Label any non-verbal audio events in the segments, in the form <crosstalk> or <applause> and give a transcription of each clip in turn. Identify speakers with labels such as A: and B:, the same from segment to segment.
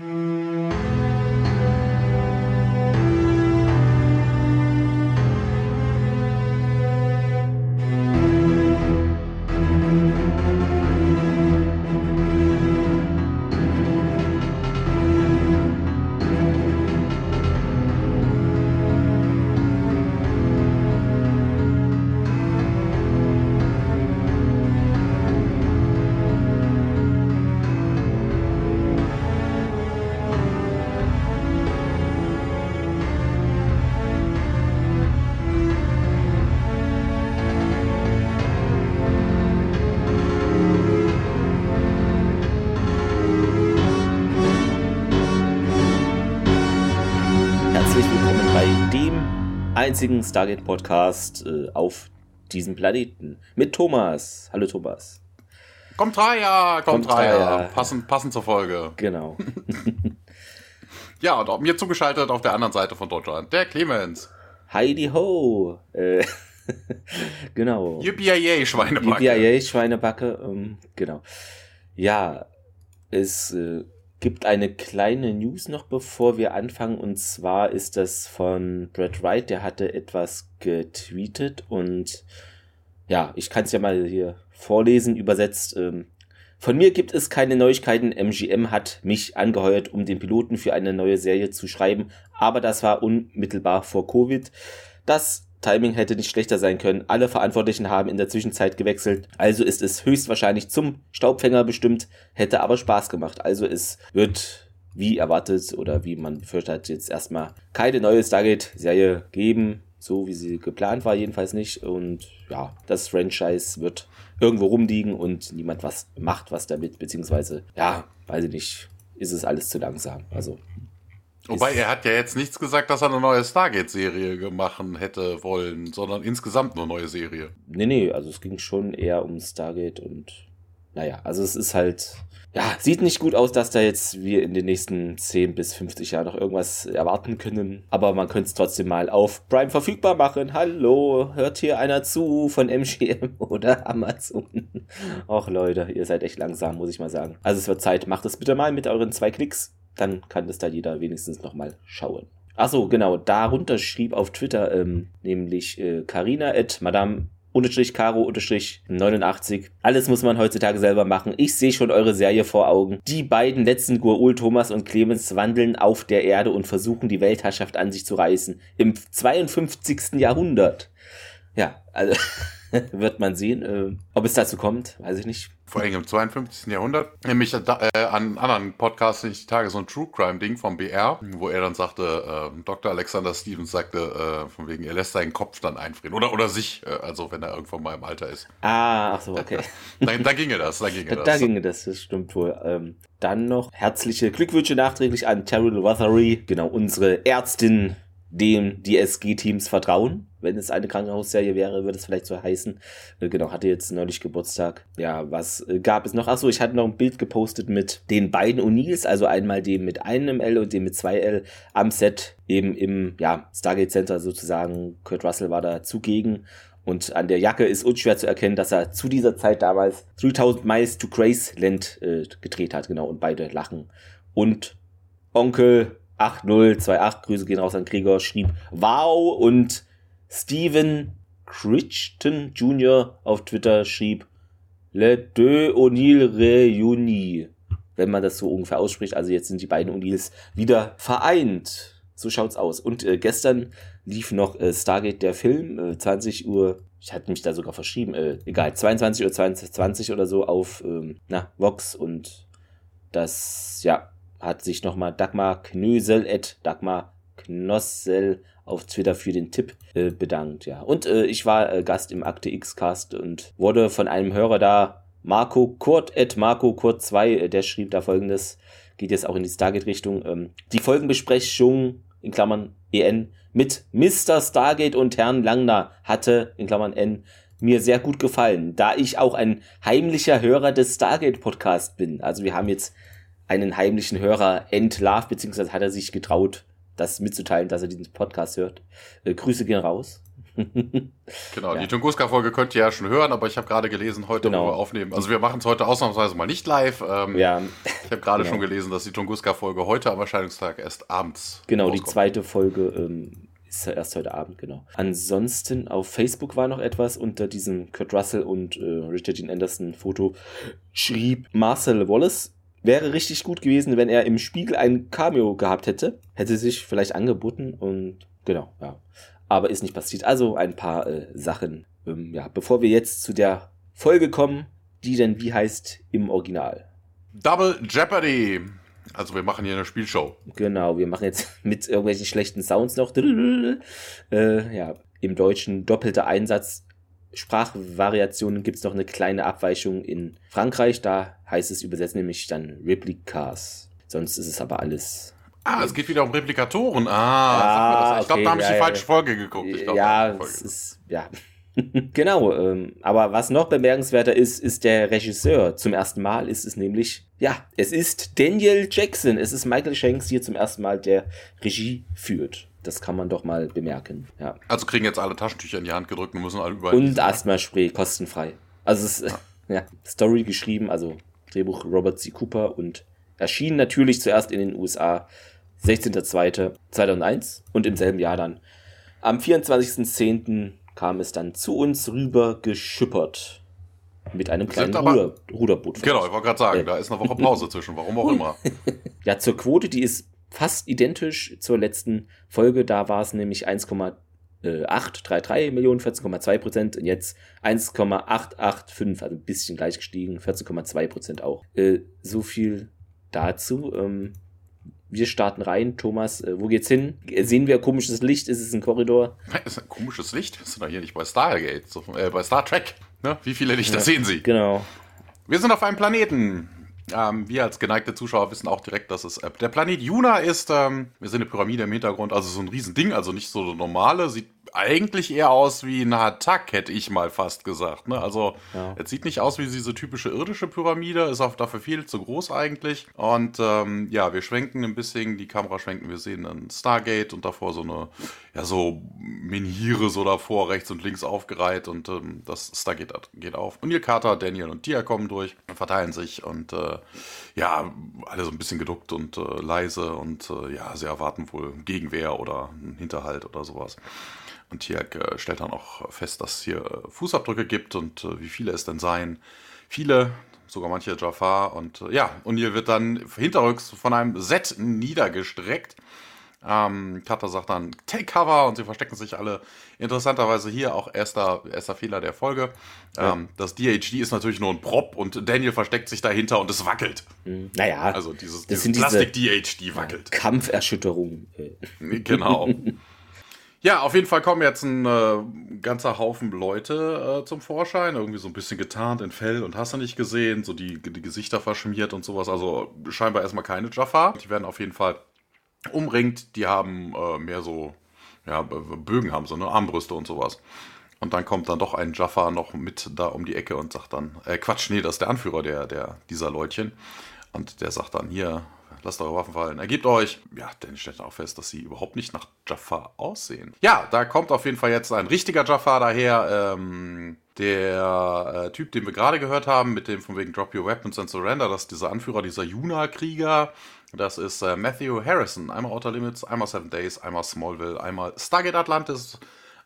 A: Mm-hmm. Einzigen Stargate-Podcast äh, auf diesem Planeten. Mit Thomas. Hallo Thomas.
B: Kommt Dreier, kommt, kommt Dreier. Passend, passend zur Folge.
A: Genau. <laughs>
B: ja, und mir zugeschaltet auf der anderen Seite von Deutschland, der Clemens.
A: Heidi Ho. Äh, <laughs> genau.
B: Yippie Schweinebacke.
A: Yippie Schweinebacke, ähm, genau. Ja, es äh, gibt eine kleine News noch, bevor wir anfangen. Und zwar ist das von Brad Wright. Der hatte etwas getweetet und ja, ich kann es ja mal hier vorlesen, übersetzt. Ähm, von mir gibt es keine Neuigkeiten. MGM hat mich angeheuert, um den Piloten für eine neue Serie zu schreiben, aber das war unmittelbar vor Covid. Das Timing hätte nicht schlechter sein können. Alle Verantwortlichen haben in der Zwischenzeit gewechselt. Also ist es höchstwahrscheinlich zum Staubfänger bestimmt, hätte aber Spaß gemacht. Also es wird wie erwartet oder wie man befürchtet hat, jetzt erstmal keine neue Stargate-Serie geben. So wie sie geplant war, jedenfalls nicht. Und ja, das Franchise wird irgendwo rumliegen und niemand was macht was damit, beziehungsweise, ja, weiß ich nicht, ist es alles zu langsam. Also
B: Wobei er hat ja jetzt nichts gesagt, dass er eine neue Stargate-Serie machen hätte wollen, sondern insgesamt eine neue Serie.
A: Nee, nee, also es ging schon eher um Stargate und naja, also es ist halt, ja, sieht nicht gut aus, dass da jetzt wir in den nächsten 10 bis 50 Jahren noch irgendwas erwarten können. Aber man könnte es trotzdem mal auf Prime verfügbar machen. Hallo, hört hier einer zu von MGM <laughs> oder Amazon? Och Leute, ihr seid echt langsam, muss ich mal sagen. Also es wird Zeit, macht es bitte mal mit euren zwei Klicks dann kann das da jeder wenigstens nochmal schauen. Achso, genau, darunter schrieb auf Twitter ähm, nämlich äh, Carina at Madame unterstrich Caro unterstrich 89. Alles muss man heutzutage selber machen. Ich sehe schon eure Serie vor Augen. Die beiden letzten Guaul, Thomas und Clemens wandeln auf der Erde und versuchen die Weltherrschaft an sich zu reißen. Im 52. Jahrhundert. Ja, also <laughs> <laughs> wird man sehen. Äh, ob es dazu kommt, weiß ich nicht
B: vor allem im 52. Jahrhundert, nämlich äh, an anderen Podcasts nicht die Tage so ein True Crime Ding vom BR, wo er dann sagte, äh, Dr. Alexander Stevens sagte, äh, von wegen, er lässt seinen Kopf dann einfrieren oder oder sich, äh, also wenn er irgendwann mal im Alter ist.
A: Ah, ach so, okay. <laughs>
B: da, da ginge das, da ginge
A: da, das. Da ginge das, das stimmt wohl. Ähm, dann noch herzliche Glückwünsche nachträglich an Terrell Rothery, genau unsere Ärztin dem die SG-Teams vertrauen. Wenn es eine Krankenhausserie wäre, würde es vielleicht so heißen. Äh, genau, hatte jetzt neulich Geburtstag. Ja, was äh, gab es noch? Achso, ich hatte noch ein Bild gepostet mit den beiden O'Neills, also einmal dem mit einem L und dem mit zwei L am Set, eben im ja, Stargate Center sozusagen. Kurt Russell war da zugegen. Und an der Jacke ist unschwer zu erkennen, dass er zu dieser Zeit damals 3000 Miles to Graceland äh, gedreht hat. Genau, und beide lachen. Und Onkel 8028, Grüße gehen raus an Gregor, schrieb Wow und Steven Crichton Jr. auf Twitter schrieb Le deux O'Neill Reuni. Wenn man das so ungefähr ausspricht, also jetzt sind die beiden O'Neills wieder vereint. So schaut's aus. Und äh, gestern lief noch äh, Stargate der Film, äh, 20 Uhr, ich hatte mich da sogar verschrieben, äh, egal, 22 Uhr 20 oder so auf ähm, na, Vox und das, ja, hat sich nochmal Dagmar Knösel at Dagmar Knossel auf Twitter für den Tipp äh, bedankt, ja. Und äh, ich war äh, Gast im Akte X Cast und wurde von einem Hörer da, Marco Kurt at Marco Kurt 2, äh, der schrieb da folgendes, geht jetzt auch in die Stargate-Richtung, ähm, die Folgenbesprechung, in Klammern EN, mit Mr. Stargate und Herrn Langner hatte, in Klammern N, mir sehr gut gefallen, da ich auch ein heimlicher Hörer des Stargate Podcast bin. Also wir haben jetzt einen heimlichen Hörer entlarvt, beziehungsweise hat er sich getraut, das mitzuteilen, dass er diesen Podcast hört. Äh, Grüße gehen raus. <laughs>
B: genau, ja. die Tunguska-Folge könnt ihr ja schon hören, aber ich habe gerade gelesen, heute genau. wir aufnehmen. Also wir machen es heute ausnahmsweise mal nicht live.
A: Ähm, ja,
B: Ich habe gerade
A: Genau.
B: schon gelesen, dass die Tunguska-Folge heute am Erscheinungstag erst abends
A: Genau, die
B: rauskommt.
A: zweite Folge ähm, ist ja erst heute Abend, genau. Ansonsten auf Facebook war noch etwas unter diesem Kurt Russell und äh, Richard Dean Anderson Foto schrieb Marcel Wallace. Wäre richtig gut gewesen, wenn er im Spiegel ein Cameo gehabt hätte. Hätte sich vielleicht angeboten und genau, ja. Aber ist nicht passiert. Also ein paar äh, Sachen. Ähm, ja, bevor wir jetzt zu der Folge kommen, die denn wie heißt im Original.
B: Double Jeopardy. Also wir machen hier eine Spielshow.
A: Genau, wir machen jetzt <laughs> mit irgendwelchen schlechten Sounds noch. Äh, ja, im Deutschen doppelter Einsatz. Sprachvariationen gibt es noch eine kleine Abweichung in Frankreich. Da heißt es übersetzt nämlich dann Replicas. Sonst ist es aber alles.
B: Ah, es geht wieder um Replikatoren. Ah,
A: Ah,
B: sag mir das. ich glaube,
A: okay,
B: da habe ich
A: ja,
B: die
A: ja,
B: falsche
A: ja.
B: Folge geguckt. Ich glaub,
A: ja, es ist. Ja. <laughs> genau, ähm, aber was noch bemerkenswerter ist, ist der Regisseur. Zum ersten Mal ist es nämlich, ja, es ist Daniel Jackson. Es ist Michael Shanks hier zum ersten Mal, der Regie führt. Das kann man doch mal bemerken. Ja.
B: Also kriegen jetzt alle Taschentücher in die Hand gedrückt und müssen alle überall.
A: Und Asthma-Spray, kostenfrei. Also es ist, <laughs> ja, Story geschrieben, also Drehbuch Robert C. Cooper und erschien natürlich zuerst in den USA 16.02.2001 und im selben Jahr dann. Am 24.10. kam es dann zu uns rüber geschippert. Mit einem kleinen
B: aber-
A: Ruder, Ruderboot.
B: Genau, ich wollte gerade sagen,
A: Äh.
B: da ist eine Woche Pause zwischen, warum auch <laughs> immer.
A: Ja, zur Quote, die ist fast identisch zur letzten Folge. Da war es nämlich 1,833 Millionen, 14,2 Prozent und jetzt 1,885, also ein bisschen gleich gestiegen, 14,2 Prozent auch. Äh, so viel dazu. Ähm, wir starten rein. Thomas, äh, wo geht's hin? Äh, Sehen wir komisches Licht? Ist es ein Korridor?
B: Das ist ein komisches Licht. Wir sind doch hier nicht bei Stargate, so, äh, bei Star Trek. Ne? Wie viele Lichter
A: Ja.
B: sehen Sie?
A: Genau.
B: Wir sind auf einem Planeten. Ähm, wir als geneigte Zuschauer wissen auch direkt, dass es äh, der Planet Juna ist. Ähm, wir sehen eine Pyramide im Hintergrund, also so ein Riesending, also nicht so normale. Sieht eigentlich eher aus wie ein Hatak, hätte ich mal fast gesagt. Ne? Also
A: Ja.
B: es sieht nicht aus wie diese typische irdische Pyramide, ist auch dafür viel zu groß eigentlich. Und ähm, ja, wir schwenken ein bisschen, die Kamera schwenken, wir sehen ein Stargate und davor so eine, ja, so Menhire so davor, rechts und links aufgereiht und ähm, das Stargate geht auf. Und Neil Carter, Daniel und Tia kommen durch, verteilen sich und äh, ja, alle so ein bisschen geduckt und äh, leise und äh, ja, sie erwarten wohl Gegenwehr oder einen Hinterhalt oder sowas. Und Tiak äh, stellt dann auch fest, dass es hier äh, Fußabdrücke gibt und äh, wie viele es denn seien. Viele, sogar manche Jafar. Und ja, und hier wird dann hinterrücks von einem Set niedergestreckt. Ähm, Carter sagt dann, take cover und sie verstecken sich alle. Interessanterweise hier auch erster, erster Fehler der Folge.
A: Ja.
B: Ähm, das DHD ist natürlich nur ein Prop und Daniel versteckt sich dahinter und es wackelt.
A: Hm, Naja,
B: Also dieses, dieses Plastik-DHD wackelt.
A: Kampferschütterung.
B: Genau. <laughs> Ja, auf jeden Fall kommen jetzt ein äh, ganzer Haufen Leute äh, zum Vorschein. Irgendwie so ein bisschen getarnt in Fell und hast du nicht gesehen. So die, die Gesichter verschmiert und sowas. Also scheinbar erstmal keine Jaffa. Die werden auf jeden Fall umringt. Die haben äh, mehr so, ja, Bögen haben so, ne? Armbrüste und sowas. Und dann kommt dann doch ein Jaffa noch mit da um die Ecke und sagt dann, äh, Quatsch, nee, das ist der Anführer der, der, dieser Leutchen. Und der sagt dann, hier, lasst eure Waffen fallen, ergebt euch. Ja, denn stellt dann auch fest, dass sie überhaupt nicht nach Jafar aussehen. Ja, da kommt auf jeden Fall jetzt ein richtiger Jafar daher. Ähm, der äh, Typ, den wir gerade gehört haben, mit dem von wegen Drop Your Weapons and Surrender, das ist dieser Anführer dieser Juna-Krieger. Das ist äh, Matthew Harrison. Einmal Outer Limits, einmal Seven Days, einmal Smallville, einmal Stargate Atlantis,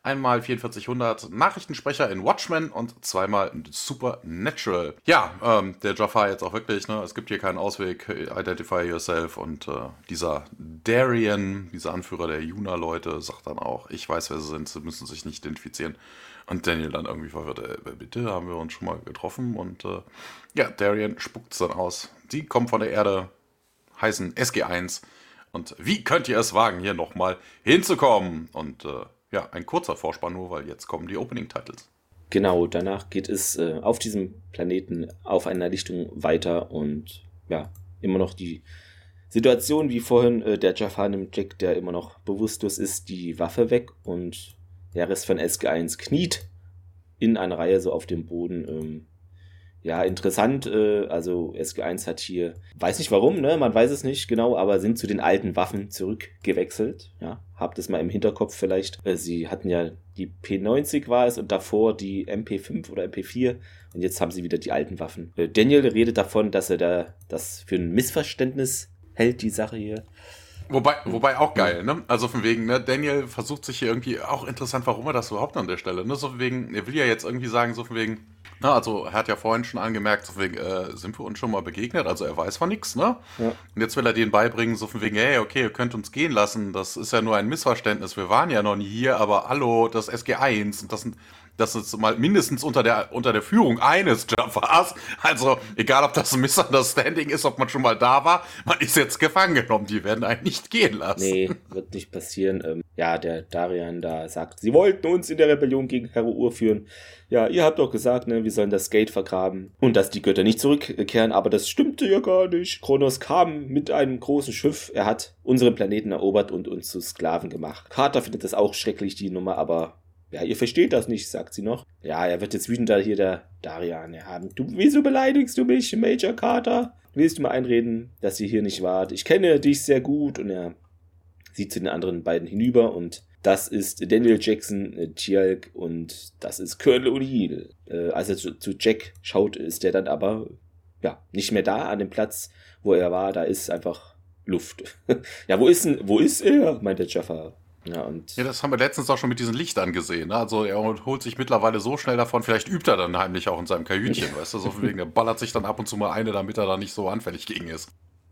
B: einmal 4400 Nachrichtensprecher in Watchmen und zweimal in Supernatural. Ja, ähm, der Jafar jetzt auch wirklich, ne? Es gibt hier keinen Ausweg, identify yourself und äh, dieser Darian, dieser Anführer der Juna-Leute, sagt dann auch, ich weiß, wer sie sind, sie müssen sich nicht identifizieren. Und Daniel dann irgendwie verwirrt, äh, bitte, haben wir uns schon mal getroffen und äh, ja, Darian spuckt es dann aus. Sie kommen von der Erde, heißen SG1 und wie könnt ihr es wagen, hier nochmal hinzukommen? Und äh, ja, ein kurzer Vorspann nur, weil jetzt kommen die Opening-Titles.
A: Genau, danach geht es äh, auf diesem Planeten auf einer Lichtung weiter und ja, immer noch die Situation wie vorhin, äh, der Jafar nimmt Jack, der immer noch bewusstlos ist, die Waffe weg und der Rest von SG1 kniet in einer Reihe so auf dem Boden. Ähm, ja, interessant, äh, also SG1 hat hier, weiß nicht warum, ne, man weiß es nicht genau, aber sind zu den alten Waffen zurückgewechselt, ja, habt es mal im Hinterkopf vielleicht. Äh, sie hatten ja die P90 war es und davor die MP5 oder MP4 und jetzt haben sie wieder die alten Waffen. Äh, Daniel redet davon, dass er da das für ein Missverständnis hält, die Sache hier.
B: Wobei, wobei auch geil, ne? Also von wegen, ne, Daniel versucht sich hier irgendwie, auch interessant, warum er das überhaupt an der Stelle, ne? So von wegen, er will ja jetzt irgendwie sagen, so von wegen, na, also er hat ja vorhin schon angemerkt, so von wegen, äh, sind wir uns schon mal begegnet, also er weiß von nichts, ne? Ja. Und jetzt will er denen beibringen, so von wegen, hey, okay, ihr könnt uns gehen lassen, das ist ja nur ein Missverständnis, wir waren ja noch nie hier, aber hallo, das SG1 und das sind das ist mal mindestens unter der, unter der Führung eines Jaffars. Also, egal ob das ein Misunderstanding ist, ob man schon mal da war, man ist jetzt gefangen genommen. Die werden einen nicht gehen lassen.
A: Nee, wird nicht passieren. Ähm, ja, der Darian da sagt, sie wollten uns in der Rebellion gegen Herr Ur führen. Ja, ihr habt doch gesagt, ne, wir sollen das Gate vergraben und dass die Götter nicht zurückkehren, aber das stimmte ja gar nicht. Kronos kam mit einem großen Schiff. Er hat unseren Planeten erobert und uns zu Sklaven gemacht. Carter findet das auch schrecklich, die Nummer, aber ja, ihr versteht das nicht, sagt sie noch. Ja, er wird jetzt wütend da hier der Darian haben. Du, wieso beleidigst du mich, Major Carter? Willst du mal einreden, dass sie hier nicht wart? Ich kenne dich sehr gut. Und er sieht zu den anderen beiden hinüber und das ist Daniel Jackson, äh, Tialk und das ist Colonel O'Neill. Äh, als er zu, zu Jack schaut, ist er dann aber ja nicht mehr da an dem Platz, wo er war. Da ist einfach Luft. <laughs> ja, wo ist denn, wo ist er? meinte Jaffa. Ja, und
B: ja, das haben wir letztens auch schon mit diesen Lichtern gesehen. Ne? Also er holt sich mittlerweile so schnell davon, vielleicht übt er dann heimlich auch in seinem Kajütchen, <laughs> weißt du, so wegen, er ballert sich dann ab und zu mal eine, damit er da nicht so anfällig gegen ist.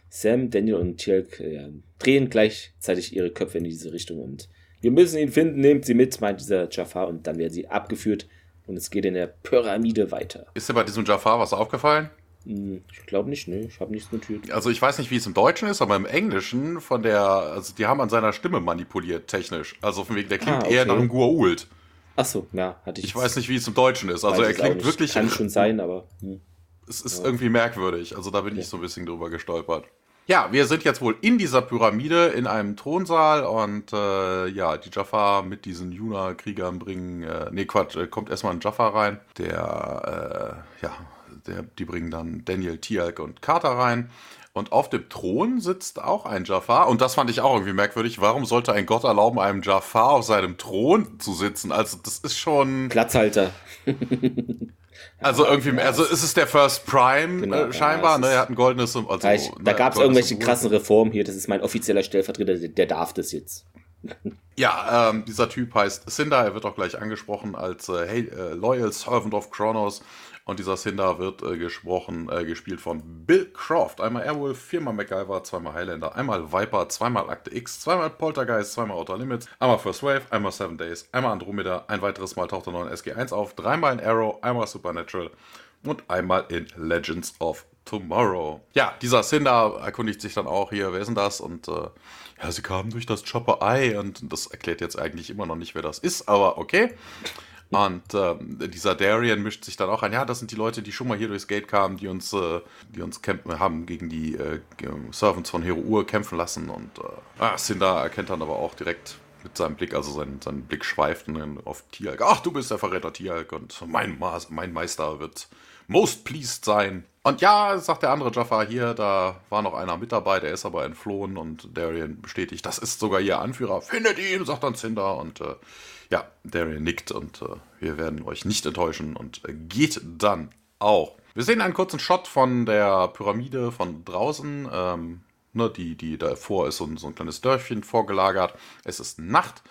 A: Sam, Daniel und Tjelk ja, drehen gleichzeitig ihre Köpfe in diese Richtung und wir müssen ihn finden, nehmt sie mit, meint dieser Jafar und dann werden sie abgeführt und es geht in der Pyramide weiter.
B: Ist dir bei diesem Jafar was aufgefallen?
A: Hm, ich glaube nicht, ne? Ich habe nichts notiert.
B: Also ich weiß nicht, wie es im Deutschen ist, aber im Englischen von der, also die haben an seiner Stimme manipuliert, technisch. Also von wegen, der klingt ah, okay. eher nach einem Guault.
A: Ach so, ja, hatte ich.
B: Ich weiß nicht, wie es im Deutschen ist. Also er klingt wirklich.
A: Kann schon sein, aber. Hm.
B: Es ist ja. irgendwie merkwürdig. Also da bin ja. ich so ein bisschen drüber gestolpert. Ja, wir sind jetzt wohl in dieser Pyramide in einem Thronsaal und äh, ja, die Jaffa mit diesen Juna-Kriegern bringen, äh, nee Quatsch, äh, kommt erstmal ein Jaffa rein, der äh, ja der, die bringen dann Daniel, Tialk und Carter rein. Und auf dem Thron sitzt auch ein Jafar. Und das fand ich auch irgendwie merkwürdig. Warum sollte ein Gott erlauben, einem Jafar auf seinem Thron zu sitzen? Also, das ist schon.
A: Platzhalter. <laughs>
B: also, irgendwie, also ist es der First Prime genau, äh, scheinbar. Ja, ne? Er hat ein goldenes. Also,
A: da, da gab es irgendwelche krassen Reformen hier. Das ist mein offizieller Stellvertreter. Der, der darf das jetzt.
B: ja, ähm, dieser Typ heißt Cinder. Er wird auch gleich angesprochen als äh, hey, äh, Loyal Servant of Kronos. Und dieser Cinder wird äh, gesprochen, äh, gespielt von Bill Croft. Einmal Airwolf, viermal MacGyver, zweimal Highlander, einmal Viper, zweimal Akte X, zweimal Poltergeist, zweimal Outer Limits, einmal First Wave, einmal Seven Days, einmal Andromeda, ein weiteres Mal taucht er noch in SG1 auf, dreimal in Arrow, einmal Supernatural und einmal in Legends of Tomorrow. Ja, dieser Cinder erkundigt sich dann auch hier, wer ist denn das? Und äh, ja, sie kamen durch das Chopper Eye und das erklärt jetzt eigentlich immer noch nicht, wer das ist, aber okay. Und ähm, dieser Darian mischt sich dann auch ein. Ja, das sind die Leute, die schon mal hier durchs Gate kamen, die uns, äh, die uns kämpfen, haben gegen die äh, Servants von Hero Ur kämpfen lassen. Und äh, ah, Cinder erkennt dann aber auch direkt mit seinem Blick, also sein, sein Blick schweift auf Tialk. Ach, du bist der Verräter Tialk und mein, Ma mein Meister wird most pleased sein. Und ja, sagt der andere Jaffa hier, da war noch einer mit dabei, der ist aber entflohen und Darian bestätigt, das ist sogar ihr Anführer. Findet ihn, sagt dann Cinder und äh, ja, Darian nickt und äh, wir werden euch nicht enttäuschen und äh, geht dann auch. Wir sehen einen kurzen Shot von der Pyramide von draußen. Ähm, ne, die, die davor ist so ein, so ein kleines Dörfchen vorgelagert. Es ist Nacht.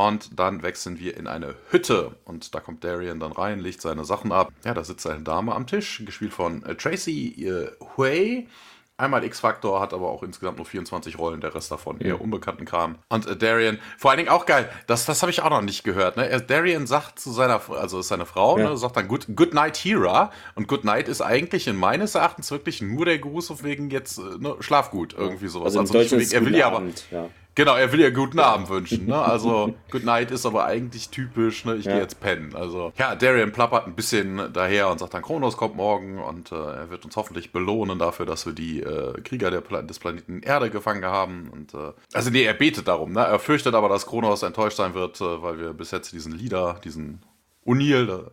B: Und dann wechseln wir in eine Hütte. Und da kommt Darian dann rein, legt seine Sachen ab. Ja, da sitzt eine Dame am Tisch, gespielt von äh, Tracy äh, Hui. Einmal X-Factor, hat aber auch insgesamt nur 24 Rollen, der Rest davon eher unbekannten Kram. Und äh, Darian, vor allen Dingen auch geil, das, das habe ich auch noch nicht gehört. Ne? Darian sagt zu seiner, also ist seine Frau, ja. ne, sagt dann Good, Good Night Hera. Und Good Night ist eigentlich in meines Erachtens wirklich nur der Gruß auf wegen jetzt äh, ne, Schlaf gut, irgendwie sowas.
A: Also, also wegen, er will ja aber. Ja.
B: Genau, er will ja guten Abend wünschen. Ne? Also, <laughs> Good Night ist aber eigentlich typisch, ne? ich ja. gehe jetzt pennen. Also, ja, Darian plappert ein bisschen daher und sagt dann, Kronos kommt morgen und äh, er wird uns hoffentlich belohnen dafür, dass wir die äh, Krieger der, des Planeten Erde gefangen haben. Und, äh, also, nee, er betet darum. Ne? Er fürchtet aber, dass Kronos enttäuscht sein wird, äh, weil wir bis jetzt diesen Leader, diesen O'Neill, ne?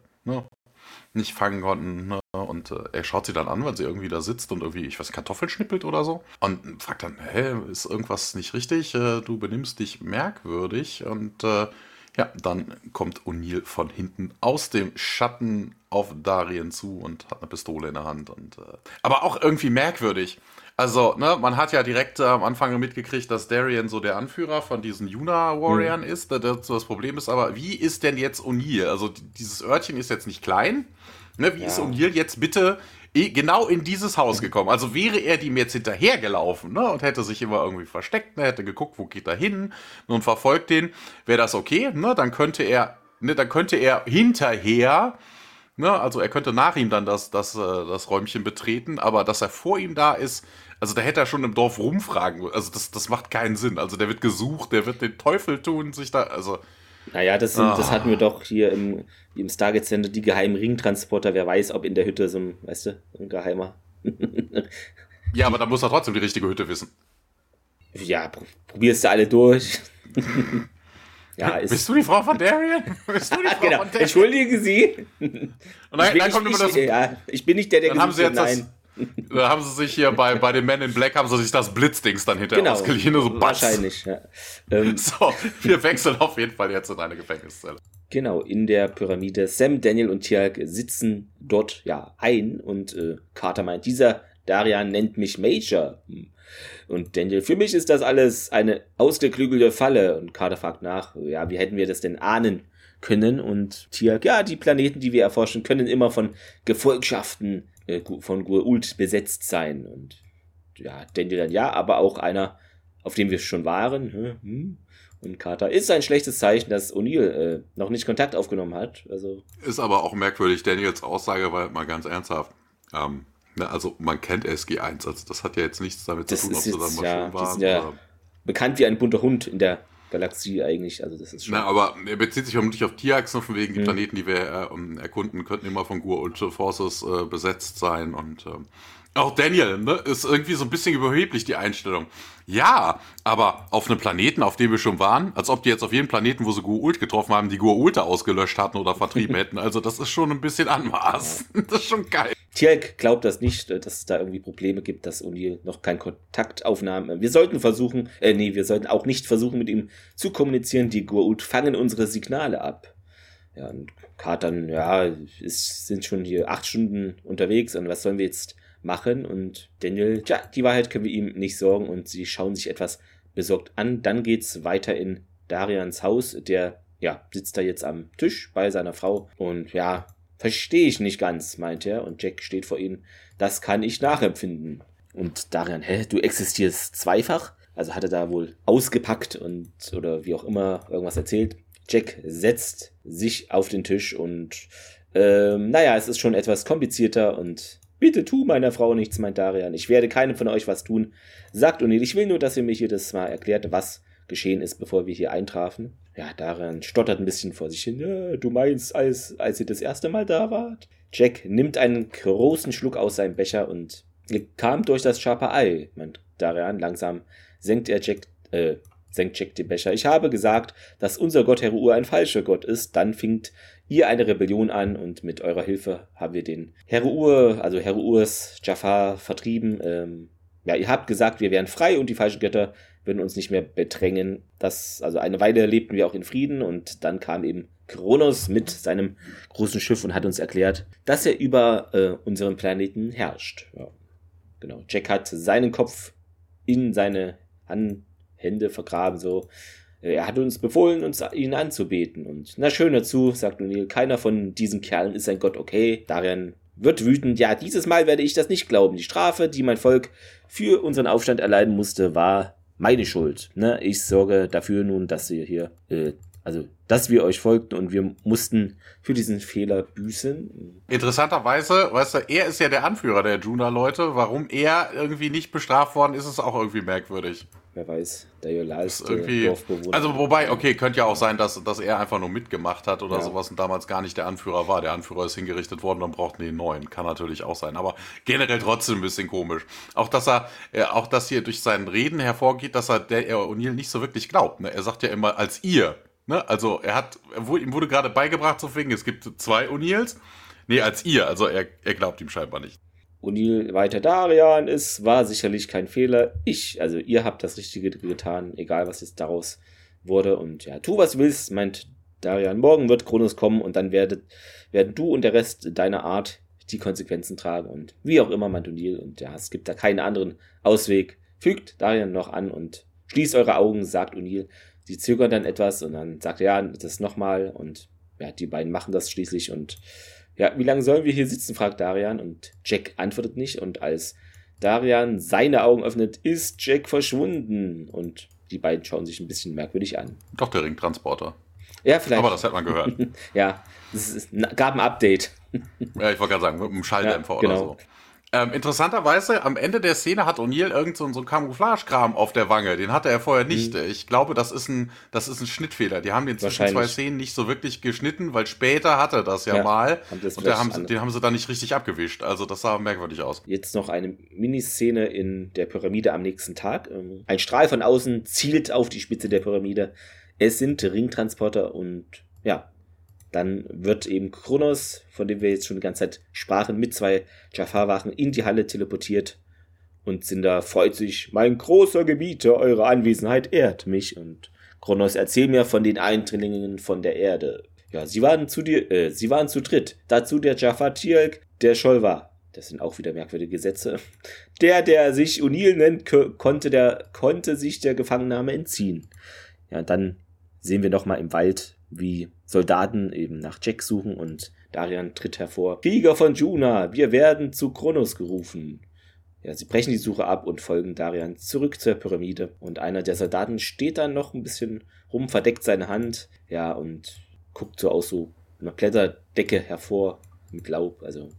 B: Nicht fangen konnten. Ne? Und äh, er schaut sie dann an, weil sie irgendwie da sitzt und irgendwie, ich weiß, Kartoffeln schnippelt oder so. Und fragt dann, hä, ist irgendwas nicht richtig? Äh, du benimmst dich merkwürdig. Und äh, Ja, dann kommt O'Neill von hinten aus dem Schatten auf Darien zu und hat eine Pistole in der Hand. Und, äh, aber auch irgendwie merkwürdig. Also, ne, man hat ja direkt äh, am Anfang mitgekriegt, dass Darien so der Anführer von diesen Yuna-Warriors mhm. ist. Das, das, Problem ist aber, wie ist denn jetzt O'Neill? Also, dieses Örtchen ist jetzt nicht klein. Ne, wie ja. ist O'Neill jetzt bitte genau in dieses Haus gekommen. Also wäre er dem jetzt hinterhergelaufen ne, und hätte sich immer irgendwie versteckt, ne, hätte geguckt, wo geht er hin und verfolgt den, wäre das okay. Ne, dann könnte er, ne, dann könnte er hinterher, ne, also er könnte nach ihm dann das, das, äh, das Räumchen betreten, aber dass er vor ihm da ist, also da hätte er schon im Dorf rumfragen. Also das, das macht keinen Sinn. Also der wird gesucht, der wird den Teufel tun, sich da, also
A: naja, das, sind, ah. das hatten wir doch hier im, im Stargate Center, die geheimen Ringtransporter. Wer weiß, ob in der Hütte so ein, weißt du, ein geheimer.
B: ja, aber da muss er trotzdem die richtige Hütte wissen.
A: Ja, probierst du alle durch. <laughs>
B: ja, ist Bist du die Frau von Darien? Bist du die <laughs> Frau
A: genau. von Darien? Entschuldigen Sie.
B: Und dann, dann kommt immer das.
A: Ja, ich bin nicht der, der
B: dann haben sie jetzt nein. Da <laughs> haben sie sich hier bei, bei den Men in Black haben sie sich das Blitzdings dann hinterher genau, ausgeliehen. So
A: wahrscheinlich, ja.
B: Ähm, <laughs> so, wir wechseln auf jeden Fall jetzt in eine Gefängniszelle.
A: Genau, in der Pyramide. Sam, Daniel und Tiag sitzen dort ja ein und äh, Carter meint, dieser Darian nennt mich Major. Hm. Und Daniel, für mich ist das alles eine ausgeklügelte Falle. Und Carter fragt nach, ja, wie hätten wir das denn ahnen können? Und Tiag, ja, die Planeten, die wir erforschen, können immer von Gefolgschaften äh, von Gua'uld besetzt sein. Und ja, Daniel dann ja, aber auch einer, auf dem wir schon waren. Hm? Und Carter ist ein schlechtes Zeichen, dass O'Neill äh, noch nicht Kontakt aufgenommen hat. Also
B: ist aber auch merkwürdig. Daniels Aussage war mal ganz ernsthaft. Ähm, ne, also man kennt SG1, also das hat ja jetzt nichts damit
A: das
B: zu tun,
A: ob sie da mal ja, schon waren. Ja bekannt wie ein bunter Hund in der Galaxie eigentlich. Also das ist
B: schon. Na, aber er bezieht sich vermutlich auf Tierachsen, von wegen die hm. Planeten, die wir äh, erkunden, könnten immer von Gur Forces äh, besetzt sein. Und äh, auch Daniel, ne, ist irgendwie so ein bisschen überheblich, die Einstellung. Ja, aber auf einem Planeten, auf dem wir schon waren, als ob die jetzt auf jedem Planeten, wo sie Gua'uld getroffen haben, die Gua'ulte ausgelöscht hatten oder vertrieben <laughs> hätten. Also das ist schon ein bisschen Anmaß. <laughs> Das ist schon geil.
A: Tjalk glaubt das nicht, äh, dass es da irgendwie Probleme gibt, dass O'Neill noch keinen Kontakt aufnahm. Wir sollten versuchen, äh, nee, wir sollten auch nicht versuchen, mit ihm zu kommunizieren. Die Gua'uld fangen unsere Signale ab. Ja, und Katern, ja, ist, sind schon hier acht Stunden unterwegs und was sollen wir jetzt machen? Und Daniel, tja, die Wahrheit können wir ihm nicht sorgen und sie schauen sich etwas besorgt an. Dann geht's weiter in Darians Haus. Der, ja, sitzt da jetzt am Tisch bei seiner Frau und ja, Verstehe ich nicht ganz, meint er, und Jack steht vor ihm. Das kann ich nachempfinden. Und Darian, hä, du existierst zweifach? Also hat er da wohl ausgepackt und oder wie auch immer irgendwas erzählt. Jack setzt sich auf den Tisch und ähm, naja, es ist schon etwas komplizierter und bitte tu meiner Frau nichts, meint Darian. Ich werde keinem von euch was tun. Sagt O'Neill, ich will nur, dass ihr mir das mal erklärt, was geschehen ist, bevor wir hier eintrafen. Ja, Daran stottert ein bisschen vor sich hin. Ja, du meinst, als, als ihr das erste Mal da wart? Jack nimmt einen großen Schluck aus seinem Becher und kam durch das scharfe Ei, meint Darian. Langsam senkt er Jack, äh, senkt Jack den Becher. Ich habe gesagt, dass unser Gott Heruur ein falscher Gott ist. Dann fingt ihr eine Rebellion an und mit eurer Hilfe haben wir den Heruur, also Heruurs Jafar vertrieben. Ähm, ja, ihr habt gesagt, wir wären frei und die falschen Götter würden uns nicht mehr bedrängen. Das, also eine Weile lebten wir auch in Frieden und dann kam eben Kronos mit seinem großen Schiff und hat uns erklärt, dass er über äh, unseren Planeten herrscht. Ja, genau. Jack hat seinen Kopf in seine Hände vergraben, so. Er hat uns befohlen, uns ihn anzubeten. Und na schön dazu, sagt O'Neill, keiner von diesen Kerlen ist ein Gott, okay. Darian wird wütend. Ja, dieses Mal werde ich das nicht glauben. Die Strafe, die mein Volk für unseren Aufstand erleiden musste, war meine Schuld. Ne? Ich sorge dafür nun, dass ihr hier, äh, also dass wir euch folgten und wir mussten für diesen Fehler büßen.
B: Interessanterweise, weißt du, er ist ja der Anführer der Juna-Leute. Warum er irgendwie nicht bestraft worden ist, ist auch irgendwie merkwürdig.
A: Wer weiß, der loyalste
B: Dorfbewohner. Also wobei, okay, könnte ja auch sein, dass, dass er einfach nur mitgemacht hat oder ja. sowas und damals gar nicht der Anführer war. Der Anführer ist hingerichtet worden, dann brauchten die einen neuen. Kann natürlich auch sein. Aber generell trotzdem ein bisschen komisch. Auch dass er, äh, auch dass hier durch seinen Reden hervorgeht, dass er der O'Neill nicht so wirklich glaubt. Ne? Er sagt ja immer als ihr. Ne? Also er hat, ihm wurde gerade beigebracht, so wegen, es gibt zwei O'Neills. Nee, als ihr. Also er, er glaubt ihm scheinbar nicht.
A: O'Neill weiter Darian ist, war sicherlich kein Fehler. Ich, also ihr habt das Richtige getan, egal was jetzt daraus wurde. Und ja, tu was willst, meint Darian, morgen wird Kronos kommen und dann werdet, werden du und der Rest deiner Art die Konsequenzen tragen und wie auch immer Mantonil und ja, es gibt da keinen anderen Ausweg. Fügt Darian noch an und schließt eure Augen, sagt O'Neill. Sie zögern dann etwas und dann sagt er, ja, das nochmal und ja, die beiden machen das schließlich und ja, wie lange sollen wir hier sitzen, fragt Darian und Jack antwortet nicht und als Darian seine Augen öffnet, ist Jack verschwunden und die beiden schauen sich ein bisschen merkwürdig an.
B: Doch der Ringtransporter.
A: Ja, vielleicht.
B: Aber das hat man gehört. <laughs>
A: ja, es gab ein Update.
B: ja, ich wollte gerade sagen, mit einem Schalldämpfer ja, genau. oder so. Ähm, interessanterweise, am Ende der Szene hat O'Neill irgend so, so einen Camouflage-Kram auf der Wange. Den hatte er vorher nicht. Mhm. Ich glaube, das ist, ein, das ist ein Schnittfehler. Die haben den zwischen zwei Szenen nicht so wirklich geschnitten, weil später hatte das ja, ja mal. Und da haben sie, den haben sie dann nicht richtig abgewischt. Also das sah merkwürdig aus.
A: Jetzt noch eine Miniszene in der Pyramide am nächsten Tag. Ähm, ein Strahl von außen zielt auf die Spitze der Pyramide. Es sind Ringtransporter und ja, dann wird eben Kronos, von dem wir jetzt schon die ganze Zeit sprachen, mit zwei Jafar-Wachen in die Halle teleportiert. Und Cinder freut sich, mein großer Gebieter, eure Anwesenheit ehrt mich. Und Kronos erzählt mir von den Eindringlingen von der Erde. Ja, sie waren zu dir, äh, sie waren zu dritt. Dazu der Jafar Tielk, der Scholl war. Das sind auch wieder merkwürdige Gesetze. Der, der sich Unil nennt, konnte, der, konnte sich der Gefangennahme entziehen. Ja, dann sehen wir nochmal im Wald, wie Soldaten eben nach Jack suchen und Darian tritt hervor. Krieger von Juna, wir werden zu Kronos gerufen. Ja, sie brechen die Suche ab und folgen Darian zurück zur Pyramide. Und einer der Soldaten steht dann noch ein bisschen rum, verdeckt seine Hand, ja, und guckt so aus so einer Blätterdecke hervor mit Laub. Also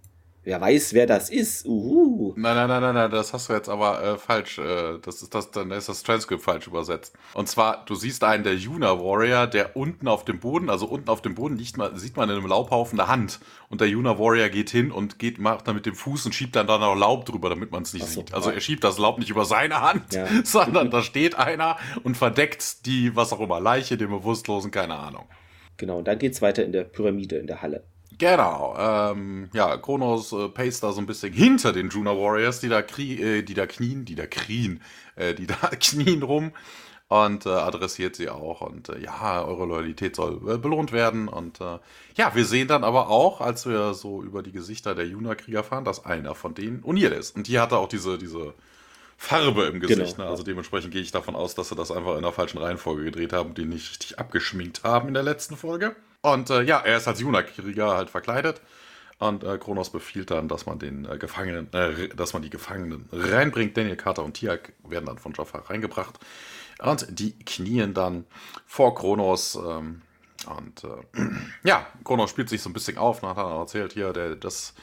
A: Wer weiß, wer das ist. Uhu.
B: Nein, nein, nein, nein, nein, das hast du jetzt aber äh, falsch. Äh, das ist das, dann ist das Transkript falsch übersetzt. Und zwar, du siehst einen der Yuna Warrior, der unten auf dem Boden, also unten auf dem Boden liegt man, sieht man in einem Laubhaufen eine Hand. Und der Yuna Warrior geht hin und geht, macht dann mit dem Fuß und schiebt dann da noch Laub drüber, damit man es nicht so, sieht. Also er schiebt das Laub nicht über seine Hand, ja. <laughs> sondern da steht einer und verdeckt die, was auch immer, Leiche, den Bewusstlosen, keine Ahnung.
A: Genau, und dann geht's weiter in der Pyramide, in der Halle.
B: Genau, ähm, ja, Kronos äh, pace da so ein bisschen hinter den Juna Warriors, die da, krie äh, die da knien, die da knien, äh, die <laughs> da knien rum und äh, adressiert sie auch und äh, ja, eure Loyalität soll äh, belohnt werden und äh, ja, wir sehen dann aber auch, als wir so über die Gesichter der Juna-Krieger fahren, dass einer von denen O'Neill ist und die hatte auch diese, diese Farbe im Gesicht, genau. ne? also dementsprechend gehe ich davon aus, dass sie das einfach in der falschen Reihenfolge gedreht haben, die nicht richtig abgeschminkt haben in der letzten Folge. Und äh, ja, er ist als Juna-Krieger halt verkleidet. Und äh, Kronos befiehlt dann, dass man den äh, Gefangenen, äh, dass man die Gefangenen reinbringt. Daniel Carter und Tiak werden dann von Jafar reingebracht. Und die knien dann vor Kronos. Ähm, und äh, <clears throat> ja, Kronos spielt sich so ein bisschen auf. Hat er erzählt hier, der, das,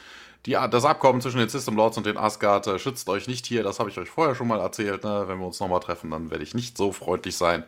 B: die, das Abkommen zwischen den System Lords und den Asgard äh, schützt euch nicht hier. Das habe ich euch vorher schon mal erzählt. Ne? Wenn wir uns nochmal treffen, dann werde ich nicht so freundlich sein.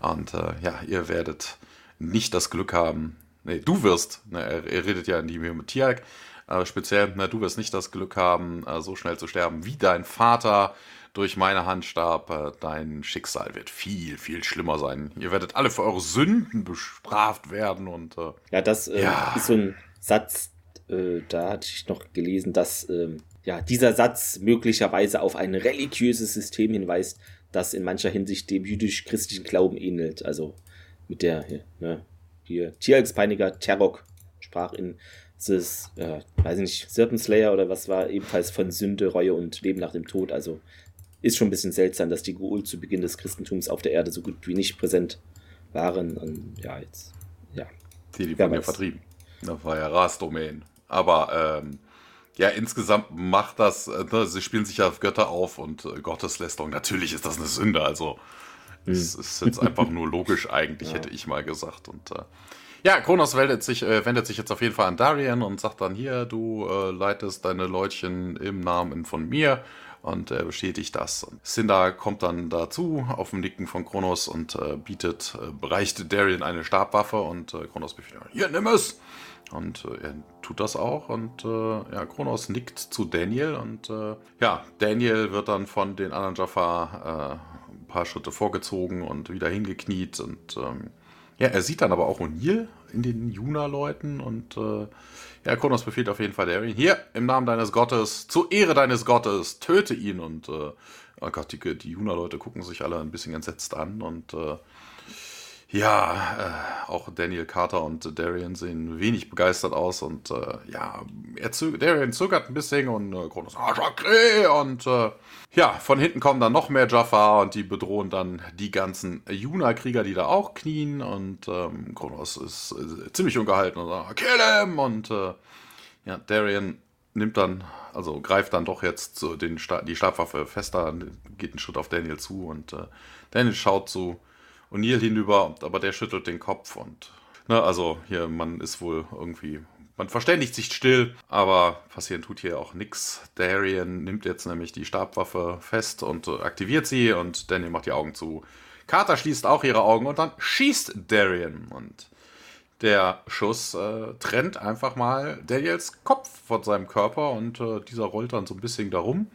B: Und äh, ja, ihr werdet nicht das Glück haben, nee, du wirst, ne, er, er, redet ja in die mit Tiag, äh, speziell, ne, du wirst nicht das Glück haben, äh, so schnell zu sterben, wie dein Vater durch meine Hand starb. Äh, dein Schicksal wird viel, viel schlimmer sein. Ihr werdet alle für eure Sünden bestraft werden und. Äh,
A: ja, das äh, ja. ist so ein Satz, äh, da hatte ich noch gelesen, dass ähm, ja, dieser Satz möglicherweise auf ein religiöses System hinweist, das in mancher Hinsicht dem jüdisch-christlichen Glauben ähnelt. Also mit der, ne, hier, Tierexpeiniger Terrok sprach in dieses, äh, weiß ich nicht, Serpent Slayer oder was war, ebenfalls von Sünde, Reue und Leben nach dem Tod. Also ist schon ein bisschen seltsam, dass die Goul zu Beginn des Christentums auf der Erde so gut wie nicht präsent waren. Und ja, jetzt, ja.
B: Die, die wurden ja vertrieben. Das war ja Rasdomain. Aber, ähm, ja, insgesamt macht das, äh, ne, sie spielen sich ja Götter auf und äh, Gotteslästerung. Natürlich ist das eine Sünde, also das hm. ist jetzt einfach nur logisch eigentlich, <laughs> ja. hätte ich mal gesagt. Und äh, ja, Kronos wendet sich, äh, wendet sich jetzt auf jeden Fall an Darien und sagt dann hier, du äh, leitest deine Leutchen im Namen von mir und er bestätigt das. Und Cinder kommt dann dazu auf dem Nicken von Kronos und äh, bietet, äh, bereicht Darien eine Stabwaffe und äh, Kronos befiehlt, hier, nimm es! Und äh, er tut das auch und äh, ja, Kronos nickt zu Daniel und äh, ja, Daniel wird dann von den anderen Jafar paar Schritte vorgezogen und wieder hingekniet. Und ähm, ja, er sieht dann aber auch O'Neill in den Juna-Leuten und äh, ja, Kronos befiehlt auf jeden Fall Darien, hier, im Namen deines Gottes, zur Ehre deines Gottes, töte ihn. Und äh, oh Gott, die, die Juna-Leute gucken sich alle ein bisschen entsetzt an und äh, ja, äh, auch Daniel Carter und Darian sehen wenig begeistert aus und äh, ja, zö Darian zögert ein bisschen und äh, Kronos, ah, Jacques! und äh, ja, von hinten kommen dann noch mehr Jaffa und die bedrohen dann die ganzen Juna-Krieger, die da auch knien und ähm, Kronos ist äh, ziemlich ungehalten und sagt, kill him! Und äh, ja, Darian nimmt dann, also greift dann doch jetzt so den Sta die Stabwaffe fester, geht einen Schritt auf Daniel zu und äh, Daniel schaut so O'Neill hinüber, aber der schüttelt den Kopf und, ne, also hier, man ist wohl irgendwie, man verständigt sich still, aber passieren tut hier auch nichts. Darian nimmt jetzt nämlich die Stabwaffe fest und äh, aktiviert sie und Daniel macht die Augen zu. Carter schließt auch ihre Augen und dann schießt Darian und der Schuss äh, trennt einfach mal Daniels Kopf von seinem Körper und äh, dieser rollt dann so ein bisschen darum.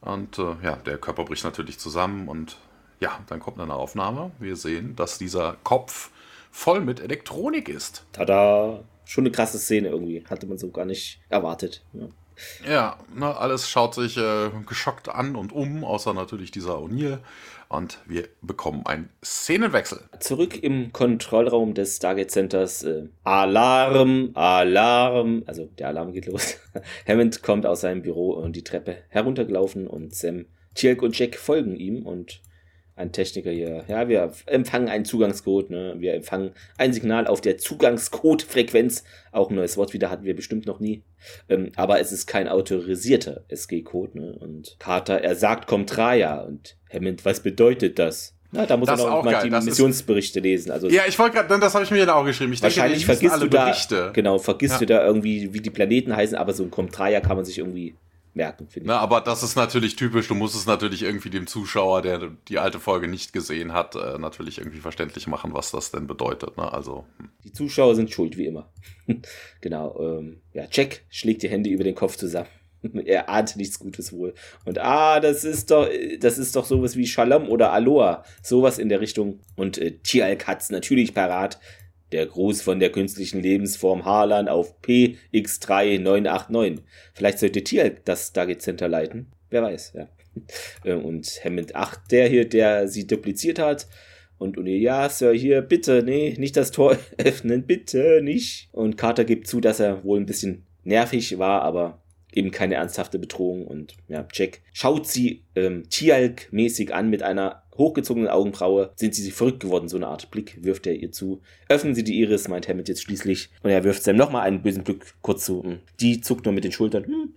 B: Und äh, ja, der Körper bricht natürlich zusammen und ja, dann kommt eine Aufnahme. Wir sehen, dass dieser Kopf voll mit Elektronik ist.
A: Tada! Schon eine krasse Szene irgendwie. Hatte man so gar nicht erwartet. Ja.
B: Ja, ne, alles schaut sich äh, geschockt an und um, außer natürlich dieser O'Neill. Und wir bekommen einen Szenenwechsel.
A: Zurück im Kontrollraum des Stargate Centers. Äh, Alarm, Alarm. Also der Alarm geht los. <laughs> Hammond kommt aus seinem Büro und die Treppe heruntergelaufen und Sam, Tielk und Jack folgen ihm und ein Techniker hier. Ja, wir empfangen einen Zugangscode, ne? Wir empfangen ein Signal auf der Zugangscode-Frequenz. Auch ein neues Wort wieder hatten wir bestimmt noch nie. Ähm, aber es ist kein autorisierter SG-Code, ne? Und Carter, er sagt Comtraja. Und Hammond, was bedeutet das? Na, da muss das man auch mal geil. die das Missionsberichte lesen. Also
B: ja, ich wollte gerade, das habe ich mir dann auch geschrieben. Ich
A: wahrscheinlich denke, vergisst du da, Berichte. genau, vergisst ja. du da irgendwie, wie die Planeten heißen, aber so ein Comtraja kann man sich irgendwie merken,
B: finde ich. Na, aber das ist natürlich typisch. Du musst es natürlich irgendwie dem Zuschauer, der die alte Folge nicht gesehen hat, äh, natürlich irgendwie verständlich machen, was das denn bedeutet. Ne? Also,
A: hm. Die Zuschauer sind schuld, wie immer. <laughs> genau. Ähm, ja, Jack schlägt die Hände über den Kopf zusammen. <laughs> er ahnt nichts Gutes wohl. Und ah, das ist doch, das ist doch sowas wie Shalom oder Aloha. Sowas in der Richtung. Und äh, Tialk hat's natürlich parat. Der Gruß von der künstlichen Lebensform Harlan auf PX3989. Vielleicht sollte Tier das Stargate Center leiten. Wer weiß, ja. Äh, und Hammond 8, der hier, der sie dupliziert hat. Und Uni, ja, Sir, hier, bitte, nee, nicht das Tor <laughs> öffnen, bitte nicht. Und Carter gibt zu, dass er wohl ein bisschen nervig war, aber eben keine ernsthafte Bedrohung. Und ja, Jack schaut sie ähm, Tialk-mäßig an mit einer hochgezogenen Augenbraue. Sind sie verrückt geworden? So eine Art Blick wirft er ihr zu. Öffnen sie die Iris, meint Hammond jetzt schließlich. Und er wirft Sam nochmal einen bösen Blick kurz zu. Hm. Die zuckt nur mit den Schultern. Hm.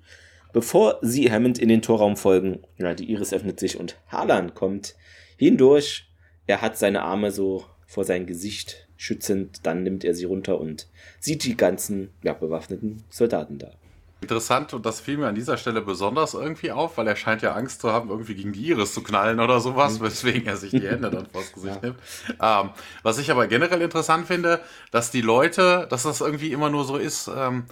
A: Bevor sie Hammond in den Torraum folgen, ja, die Iris öffnet sich und Harlan kommt hindurch. Er hat seine Arme so vor sein Gesicht schützend, dann nimmt er sie runter und sieht die ganzen ja, bewaffneten Soldaten da.
B: Interessant und das fiel mir an dieser Stelle besonders irgendwie auf, weil er scheint ja Angst zu haben, irgendwie gegen die Iris zu knallen oder sowas, mhm. weswegen er sich die Hände dann vors <laughs> Gesicht ja. nimmt. Ähm, was ich aber generell interessant finde, dass die Leute, dass das irgendwie immer nur so ist, ähm,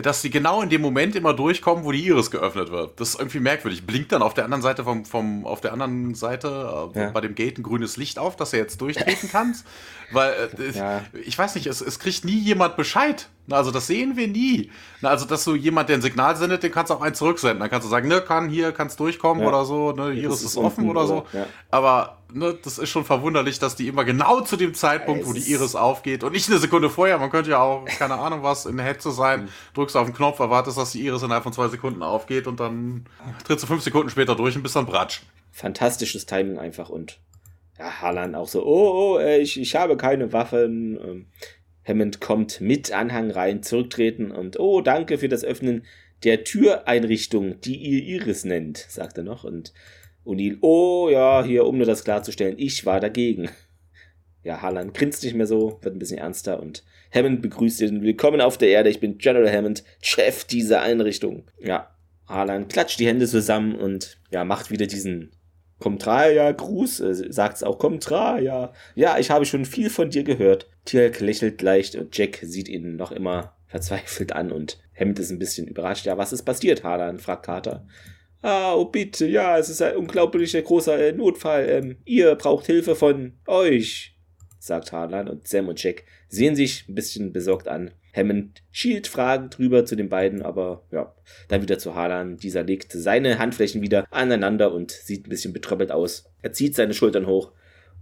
B: dass sie genau in dem Moment immer durchkommen, wo die Iris geöffnet wird. Das ist irgendwie merkwürdig. Blinkt dann auf der anderen Seite vom, vom auf der anderen Seite äh, ja. bei dem Gate ein grünes Licht auf, dass er jetzt durchtreten kann? <laughs> Weil äh, ja. ich weiß nicht, es, es kriegt nie jemand Bescheid. Also das sehen wir nie. Also dass so jemand, der ein Signal sendet, den kannst du auch einen zurücksenden. Dann kannst du sagen, ne, kann hier, kannst durchkommen ja. oder so, ne, Iris ist, ist offen oder so. Aber ne, das ist schon verwunderlich, dass die immer genau zu dem Zeitpunkt, wo die Iris aufgeht und nicht eine Sekunde vorher, man könnte ja auch, keine Ahnung was, in der Hetze sein, mhm. drückst auf den Knopf, erwartest, dass die Iris innerhalb von zwei Sekunden aufgeht und dann trittst du fünf Sekunden später durch und bist dann Bratsch.
A: Fantastisches Timing einfach und ja, Harlan auch so, oh, oh, äh, ich, ich habe keine Waffen. Ähm, Hammond kommt mit Anhang rein, zurücktreten und oh, danke für das Öffnen der Türeinrichtung, die ihr Iris nennt, sagt er noch. Und O'Neill, oh ja, hier, um nur das klarzustellen, ich war dagegen. <laughs> Ja, Harlan grinst nicht mehr so, wird ein bisschen ernster und Hammond begrüßt ihn. Willkommen auf der Erde, ich bin General Hammond, Chef dieser Einrichtung. Ja, Harlan klatscht die Hände zusammen und ja, macht wieder diesen Comtraja Gruß, äh, sagt's auch Comtraja. Ja, ich habe schon viel von dir gehört. Tierk lächelt leicht und Jack sieht ihn noch immer verzweifelt an und Hammond ist ein bisschen überrascht. Ja, was ist passiert, Harlan? fragt Carter. Ah, oh bitte, ja, es ist ein unglaublicher großer äh, Notfall. Ähm, ihr braucht Hilfe von euch, sagt Harlan und Sam und Jack sehen sich ein bisschen besorgt an. Hammond schielt fragend drüber zu den beiden, aber ja, dann wieder zu Harlan. Dieser legt seine Handflächen wieder aneinander und sieht ein bisschen betröppelt aus. Er zieht seine Schultern hoch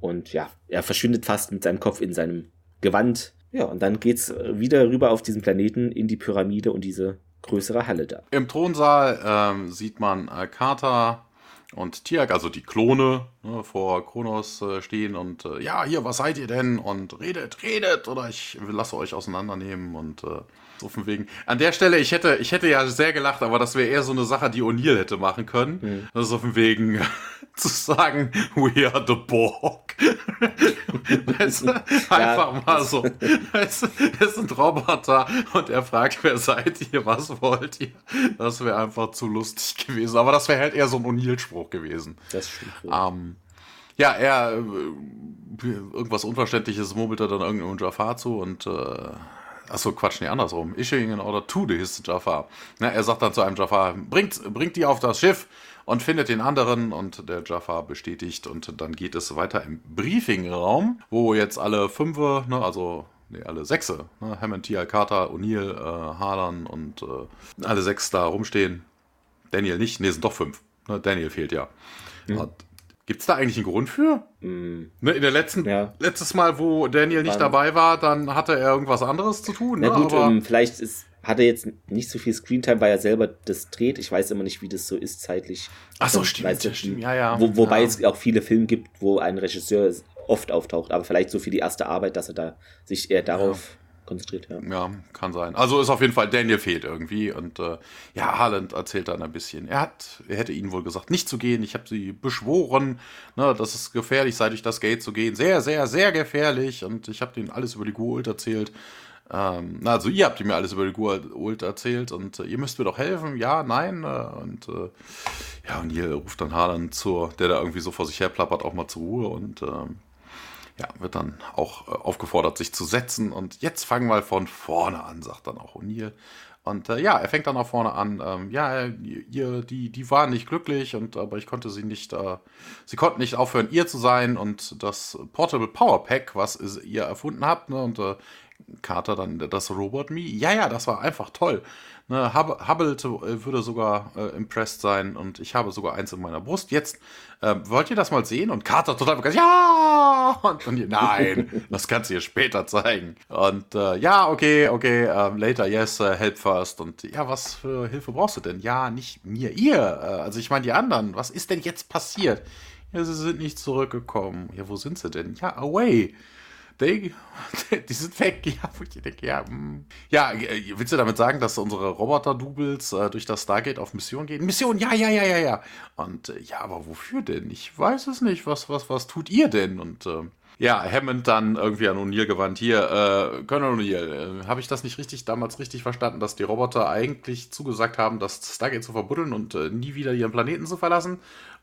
A: Und ja, er verschwindet fast mit seinem Kopf in seinem Gewand. Ja, und dann geht's wieder rüber auf diesen Planeten in die Pyramide und diese größere Halle da.
B: Im Thronsaal ähm, sieht man Carter und Tiag, also die Klone, ne, vor Kronos äh, stehen und äh, ja, hier, was seid ihr denn? Und redet, redet oder ich lasse euch auseinandernehmen und äh, so von wegen. An der Stelle, ich hätte, ich hätte ja sehr gelacht, aber das wäre eher so eine Sache, die O'Neill hätte machen können. Mhm. Das ist so von wegen <laughs> zu sagen, we are the Borg. <laughs> weißt du, einfach ja, mal so. Weißt du, es sind Roboter und er fragt, wer seid ihr, was wollt ihr? Das wäre einfach zu lustig gewesen. Aber das wäre halt eher so ein O'Neill-Spruch gewesen. Das stimmt. Ähm, ja, er äh, irgendwas Unverständliches murmelt er dann irgendeinem Jafar zu und äh, Achso, Quatsch, nee, andersrum. Issuing an order to his Jafar. Ja, er sagt dann zu einem Jafar, bringt, bringt die auf das Schiff und findet den anderen und der Jafar bestätigt und dann geht es weiter im Briefingraum, wo jetzt alle Fünfe, ne, also nee, alle Sechse, ne, Hammond, T.L. Carter, O'Neill, äh, Harlan und äh, alle sechs da rumstehen. Daniel nicht, nee, sind doch fünf. Ne, Daniel fehlt ja. Mhm. Gibt es da eigentlich einen Grund für? Mm. Ne, in der letzten, ja. letztes Mal, wo Daniel nicht dabei war, dann hatte er irgendwas anderes zu tun.
A: Na ne? gut, um, ähm, vielleicht ist, hat er jetzt nicht so viel Screentime, weil er selber das dreht. Ich weiß immer nicht, wie das so ist zeitlich.
B: Ach so, stimmt, weiß, ja, stimmt. Ja, ja.
A: Wo, wobei
B: ja.
A: es auch viele Filme gibt, wo ein Regisseur oft auftaucht, aber vielleicht so für die erste Arbeit, dass er da sich eher darauf konzentriert. Ja.
B: ja, kann sein. Also ist auf jeden Fall, Daniel fehlt irgendwie. Und äh, ja, Haaland erzählt dann ein bisschen. Er hat, er hätte ihnen wohl gesagt, nicht zu gehen. Ich habe sie beschworen, ne, dass es gefährlich sei, durch das Gate zu gehen. Sehr, sehr, sehr gefährlich. Und ich habe denen alles über die Goult erzählt. Ähm, also ihr habt mir alles über die Goult erzählt und äh, ihr müsst mir doch helfen. Ja, nein. Äh, und äh, ja, und hier ruft dann Haaland zur, der da irgendwie so vor sich her plappert, auch mal zur Ruhe und ähm, ja, wird dann auch äh, aufgefordert, sich zu setzen. Und jetzt fangen wir von vorne an, sagt dann auch O'Neill. Und äh, ja, er fängt dann auch vorne an. Ähm, ja, ihr, die, die waren nicht glücklich, und aber ich konnte sie nicht, äh, sie konnten nicht aufhören, ihr zu sein. Und das Portable Power Pack, was ihr erfunden habt, ne, und äh, Carter dann das Robot Me. Ja, ja, das war einfach toll. Ne, Hubble äh, würde sogar äh, impressed sein und ich habe sogar eins in meiner Brust. Jetzt äh, wollt ihr das mal sehen? Und Carter total begeistert. Ja! Und, und nein, <laughs> das kannst du dir später zeigen. Und äh, ja, okay, okay, uh, later, yes, uh, help first. Und ja, was für Hilfe brauchst du denn? Ja, nicht mir, ihr. Äh, also ich meine die anderen. Was ist denn jetzt passiert? Ja, sie sind nicht zurückgekommen. Ja, wo sind sie denn? Ja, away they, <laughs> die sind weg. <laughs> Ja, ich denke, ja, hm. ja, äh, willst du damit sagen, dass unsere Roboter-Doubles äh, durch das Stargate auf Mission gehen? Mission, ja, ja, ja, ja, ja. Und äh, ja, aber wofür denn? Ich weiß es nicht. Was, was, was tut ihr denn? Und äh, ja, Hammond dann irgendwie an O'Neill gewandt. Hier, äh, Colonel O'Neill, äh, habe ich das nicht richtig damals richtig verstanden, dass die Roboter eigentlich zugesagt haben, das Stargate zu verbuddeln und äh, nie wieder ihren Planeten zu verlassen?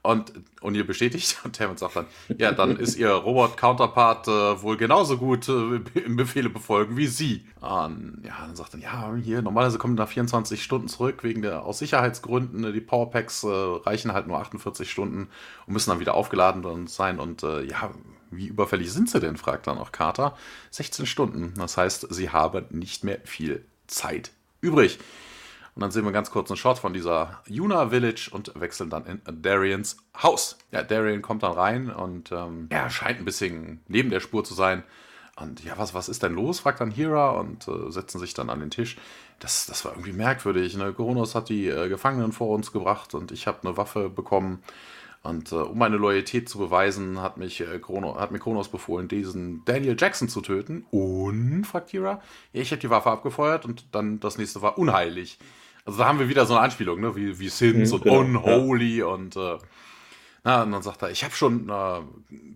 B: Und O'Neill bestätigt und Hammond sagt dann, ja, dann ist ihr Robot-Counterpart äh, wohl genauso gut äh, Befehle befolgen wie sie. Und ja, dann sagt er, ja, hier, normalerweise kommen da 24 Stunden zurück, wegen der, aus Sicherheitsgründen, ne, die Powerpacks äh, reichen halt nur 48 Stunden und müssen dann wieder aufgeladen sein. Und äh, ja, wie überfällig sind sie denn, fragt dann auch Carter. 16 Stunden, das heißt, sie haben nicht mehr viel Zeit übrig. Und dann sehen wir ganz kurz einen Shot von dieser Yuna Village und wechseln dann in Darians Haus. Ja, Darian kommt dann rein und ähm, er scheint ein bisschen neben der Spur zu sein. Und ja, was, was ist denn los? fragt dann Hira und äh, setzen sich dann an den Tisch. Das, das war irgendwie merkwürdig. Ne? Koronos hat die äh, Gefangenen vor uns gebracht und ich habe eine Waffe bekommen. Und äh, um meine Loyalität zu beweisen, hat, mich, äh, Chrono, hat mir Kronos befohlen, diesen Daniel Jackson zu töten. Und, fragt Hira, ich habe die Waffe abgefeuert und dann das nächste war unheilig. Also da haben wir wieder so eine Anspielung, ne? wie, wie Sins mhm, und genau, Unholy ja. und äh, na, und dann sagt er, ich habe schon äh,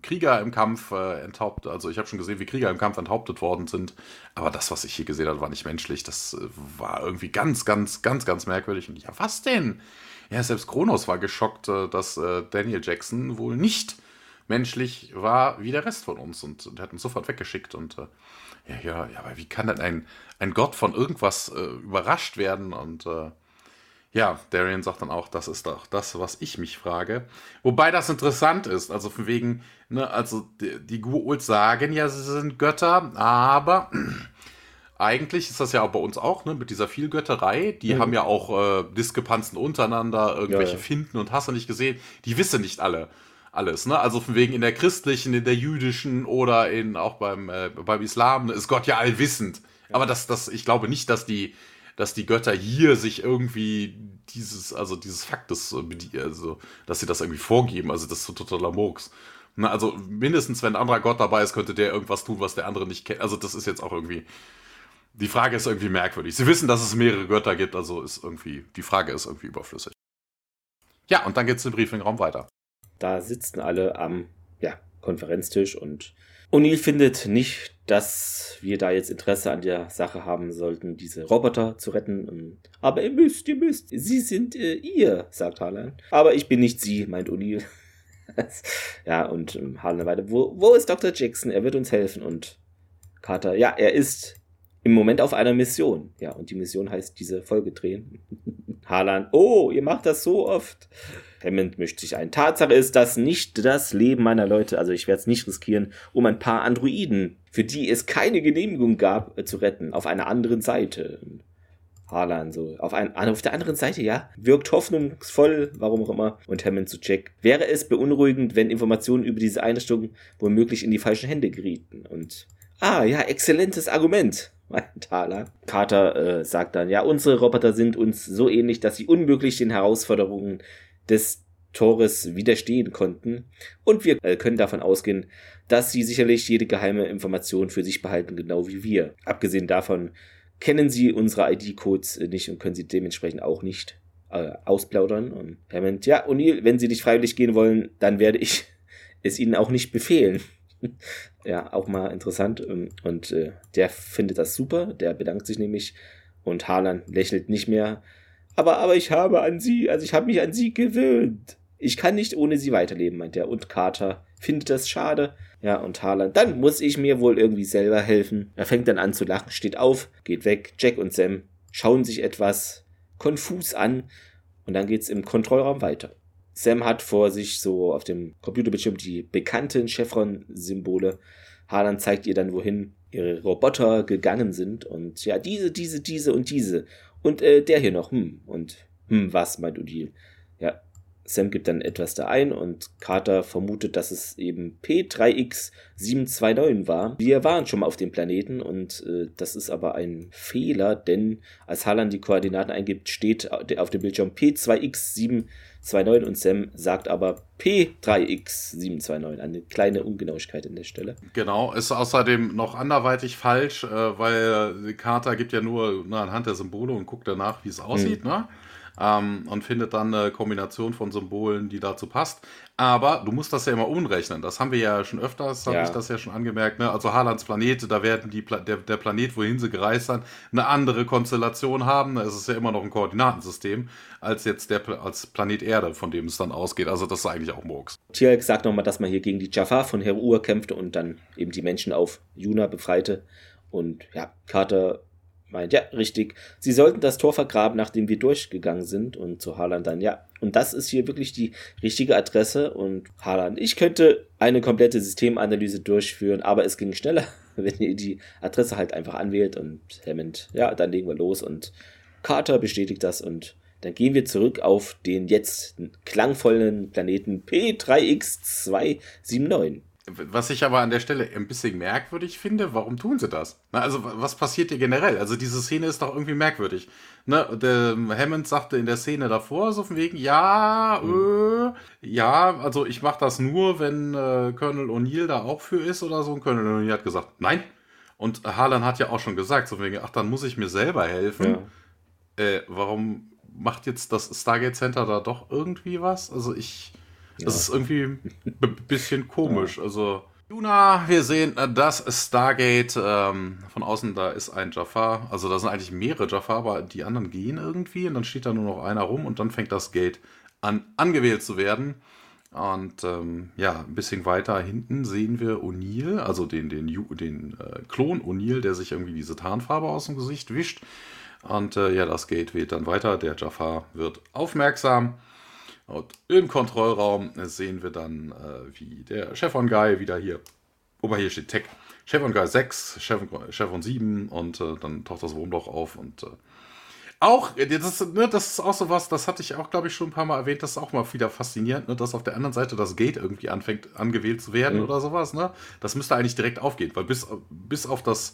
B: Krieger im Kampf äh, enthauptet, also ich habe schon gesehen, wie Krieger im Kampf enthauptet worden sind, aber das, was ich hier gesehen habe, war nicht menschlich. Das äh, war irgendwie ganz, ganz, ganz, ganz merkwürdig. Und ja, was denn? Ja, selbst Kronos war geschockt, äh, dass äh, Daniel Jackson wohl nicht menschlich war wie der Rest von uns und, und hat uns sofort weggeschickt und ja, ja, ja, aber wie kann denn ein, ein Gott von irgendwas äh, überrascht werden? Und äh, ja, Darian sagt dann auch, das ist doch das, was ich mich frage. Wobei das interessant ist, also von wegen, ne, also die, die Gu'uld sagen ja, sie sind Götter, aber <clears throat> eigentlich ist das ja auch bei uns auch, ne, mit dieser Vielgötterei. Die mhm. haben ja auch äh, Diskrepanzen untereinander, irgendwelche ja, ja. Finden und hast du nicht gesehen. Die wissen nicht alle. Alles. Ne? Also von wegen in der christlichen, in der jüdischen oder in, auch beim, äh, beim Islam ist Gott ja allwissend. Ja. Aber das, das, ich glaube nicht, dass die, dass die Götter hier sich irgendwie dieses, also dieses Faktes, äh, also, dass sie das irgendwie vorgeben. Also das ist so totaler Murks. Ne? also mindestens, wenn ein anderer Gott dabei ist, könnte der irgendwas tun, was der andere nicht kennt. Also das ist jetzt auch irgendwie. Die Frage ist irgendwie merkwürdig. Sie wissen, dass es mehrere Götter gibt, also ist irgendwie, die Frage ist irgendwie überflüssig. Ja, und dann geht es im Briefingraum weiter.
A: Da sitzen alle am ja, Konferenztisch und O'Neill findet nicht, dass wir da jetzt Interesse an der Sache haben sollten, diese Roboter zu retten. Aber ihr müsst, ihr müsst. Sie sind äh, ihr, sagt Harlan. Aber ich bin nicht sie, meint O'Neill. <laughs> ja, und ähm, Harlan weiter. Wo, wo ist Dr. Jackson? Er wird uns helfen. Und Carter, ja, er ist im Moment auf einer Mission. Ja, und die Mission heißt diese Folge drehen. <laughs> Harlan, oh, ihr macht das so oft. Hammond mischt sich ein. Tatsache ist, dass nicht das Leben meiner Leute, also ich werde es nicht riskieren, um ein paar Androiden, für die es keine Genehmigung gab, äh, zu retten, auf einer anderen Seite. Harlan so. Auf, ein, auf der anderen Seite, ja, wirkt hoffnungsvoll, warum auch immer. Und Hammond zu Jack. Wäre es beunruhigend, wenn Informationen über diese Einrichtung womöglich in die falschen Hände gerieten? Und, ah, ja, exzellentes Argument <laughs> meint Thaler. Carter äh, sagt dann, ja, unsere Roboter sind uns so ähnlich, dass sie unmöglich den Herausforderungen des Tores widerstehen konnten. Und wir äh, können davon ausgehen, dass sie sicherlich jede geheime Information für sich behalten, genau wie wir. Abgesehen davon kennen sie unsere ID-Codes äh, nicht und können sie dementsprechend auch nicht äh, ausplaudern. Und Hammond, ja, O'Neill, wenn sie nicht freiwillig gehen wollen, dann werde ich <laughs> es ihnen auch nicht befehlen. <laughs> ja, auch mal interessant. Ähm, und äh, der findet das super, der bedankt sich nämlich und Harlan lächelt nicht mehr. Aber, aber ich habe an sie, also ich habe mich an sie gewöhnt. Ich kann nicht ohne sie weiterleben, meint er. Und Carter findet das schade. Ja, und Harlan, dann muss ich mir wohl irgendwie selber helfen. Er fängt dann an zu lachen, steht auf, geht weg. Jack und Sam schauen sich etwas konfus an. Und dann geht's im Kontrollraum weiter. Sam hat vor sich so auf dem Computerbildschirm die bekannten Chevron-Symbole. Harlan zeigt ihr dann, wohin ihre Roboter gegangen sind. Und ja, diese, diese, diese und diese. Und äh, der hier noch. Hm. Und hm, was, meint Odile. Ja, Sam gibt dann etwas da ein und Carter vermutet, dass es eben P3X729 war. Wir waren schon mal auf dem Planeten und äh, das ist aber ein Fehler, denn als Harlan die Koordinaten eingibt, steht auf dem Bildschirm P2X729 und Sam sagt aber P3X729. Eine kleine Ungenauigkeit in der Stelle.
B: Genau, ist außerdem noch anderweitig falsch, äh, weil Carter gibt ja nur na, anhand der Symbole und guckt danach, wie es aussieht, hm. ne? Ähm, und findet dann eine Kombination von Symbolen, die dazu passt. Aber du musst das ja immer umrechnen. Das haben wir ja schon öfters, habe ja. ich das ja schon angemerkt. Ne? Also Haalands Planet, da werden die Pla der, der Planet, wohin sie gereist sind, eine andere Konstellation haben. Es ist ja immer noch ein Koordinatensystem, als jetzt der als Planet Erde, von dem es dann ausgeht. Also das ist eigentlich auch Murks.
A: Tierk sagt nochmal, dass man hier gegen die Jafar von Herur kämpfte und dann eben die Menschen auf Juna befreite. Und ja, Carter meint, ja, richtig, sie sollten das Tor vergraben, nachdem wir durchgegangen sind. Und zu Haaland dann, ja, und das ist hier wirklich die richtige Adresse. Und Haaland, ich könnte eine komplette Systemanalyse durchführen, aber es ging schneller, <laughs> wenn ihr die Adresse halt einfach anwählt. Und Hammond, ja, dann legen wir los. Und Carter bestätigt das und dann gehen wir zurück auf den jetzt klangvollen Planeten P3X279.
B: Was ich aber an der Stelle ein bisschen merkwürdig finde, warum tun sie das? Na, also, was passiert hier generell? Also, diese Szene ist doch irgendwie merkwürdig. Ne, der Hammond sagte in der Szene davor, so von wegen, ja, mhm. äh, ja, also ich mache das nur, wenn äh, Colonel O'Neill da auch für ist oder so. Und Colonel O'Neill hat gesagt, nein. Und Harlan hat ja auch schon gesagt, so von wegen, ach, dann muss ich mir selber helfen. Ja. Äh, warum macht jetzt das Stargate Center da doch irgendwie was? Also, ich das ist irgendwie ein bisschen komisch. Also, Luna, wir sehen äh, das Stargate. Ähm, von außen, da ist ein Jafar. Also, da sind eigentlich mehrere Jafar, aber die anderen gehen irgendwie. Und dann steht da nur noch einer rum und dann fängt das Gate an, angewählt zu werden. Und ähm, ja, ein bisschen weiter hinten sehen wir O'Neill, also den, den, den äh, Klon O'Neill, der sich irgendwie diese Tarnfarbe aus dem Gesicht wischt. Und äh, ja, das Gate weht dann weiter. Der Jafar wird aufmerksam. Und im Kontrollraum sehen wir dann, äh, wie der Chevron Guy wieder hier, wobei hier steht Tech, Chevron Guy 6, Chevron, Chevron 7 und äh, dann taucht das Wurmloch auf und äh, auch, das, ne, das ist auch so was, das hatte ich auch, glaube ich, schon ein paar Mal erwähnt, das ist auch mal wieder faszinierend, ne, dass auf der anderen Seite das Gate irgendwie anfängt, angewählt zu werden mhm. oder sowas. Ne? Das müsste eigentlich direkt aufgehen, weil bis, bis auf das,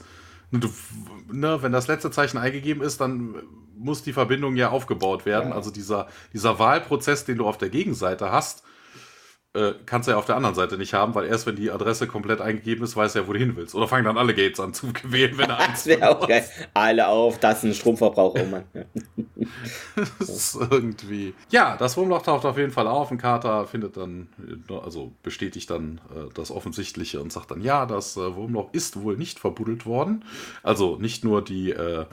B: ne, wenn das letzte Zeichen eingegeben ist, dann muss die Verbindung ja aufgebaut werden. Ja. Also dieser, dieser Wahlprozess, den du auf der Gegenseite hast, äh, kannst du ja auf der anderen Seite nicht haben, weil erst wenn die Adresse komplett eingegeben ist, weiß er, wo du hin willst. Oder fangen dann alle Gates an zu <laughs> wählen, wenn er <laughs>
A: eins Das wäre auch geil. Alle auf, das ist ein Stromverbrauch, oh Mann. <laughs>
B: das ist irgendwie. Ja, das Wurmloch taucht auf jeden Fall auf. Ein Kater findet dann, also bestätigt dann äh, das Offensichtliche und sagt dann, ja, das äh, Wurmloch ist wohl nicht verbuddelt worden. Also nicht nur die äh,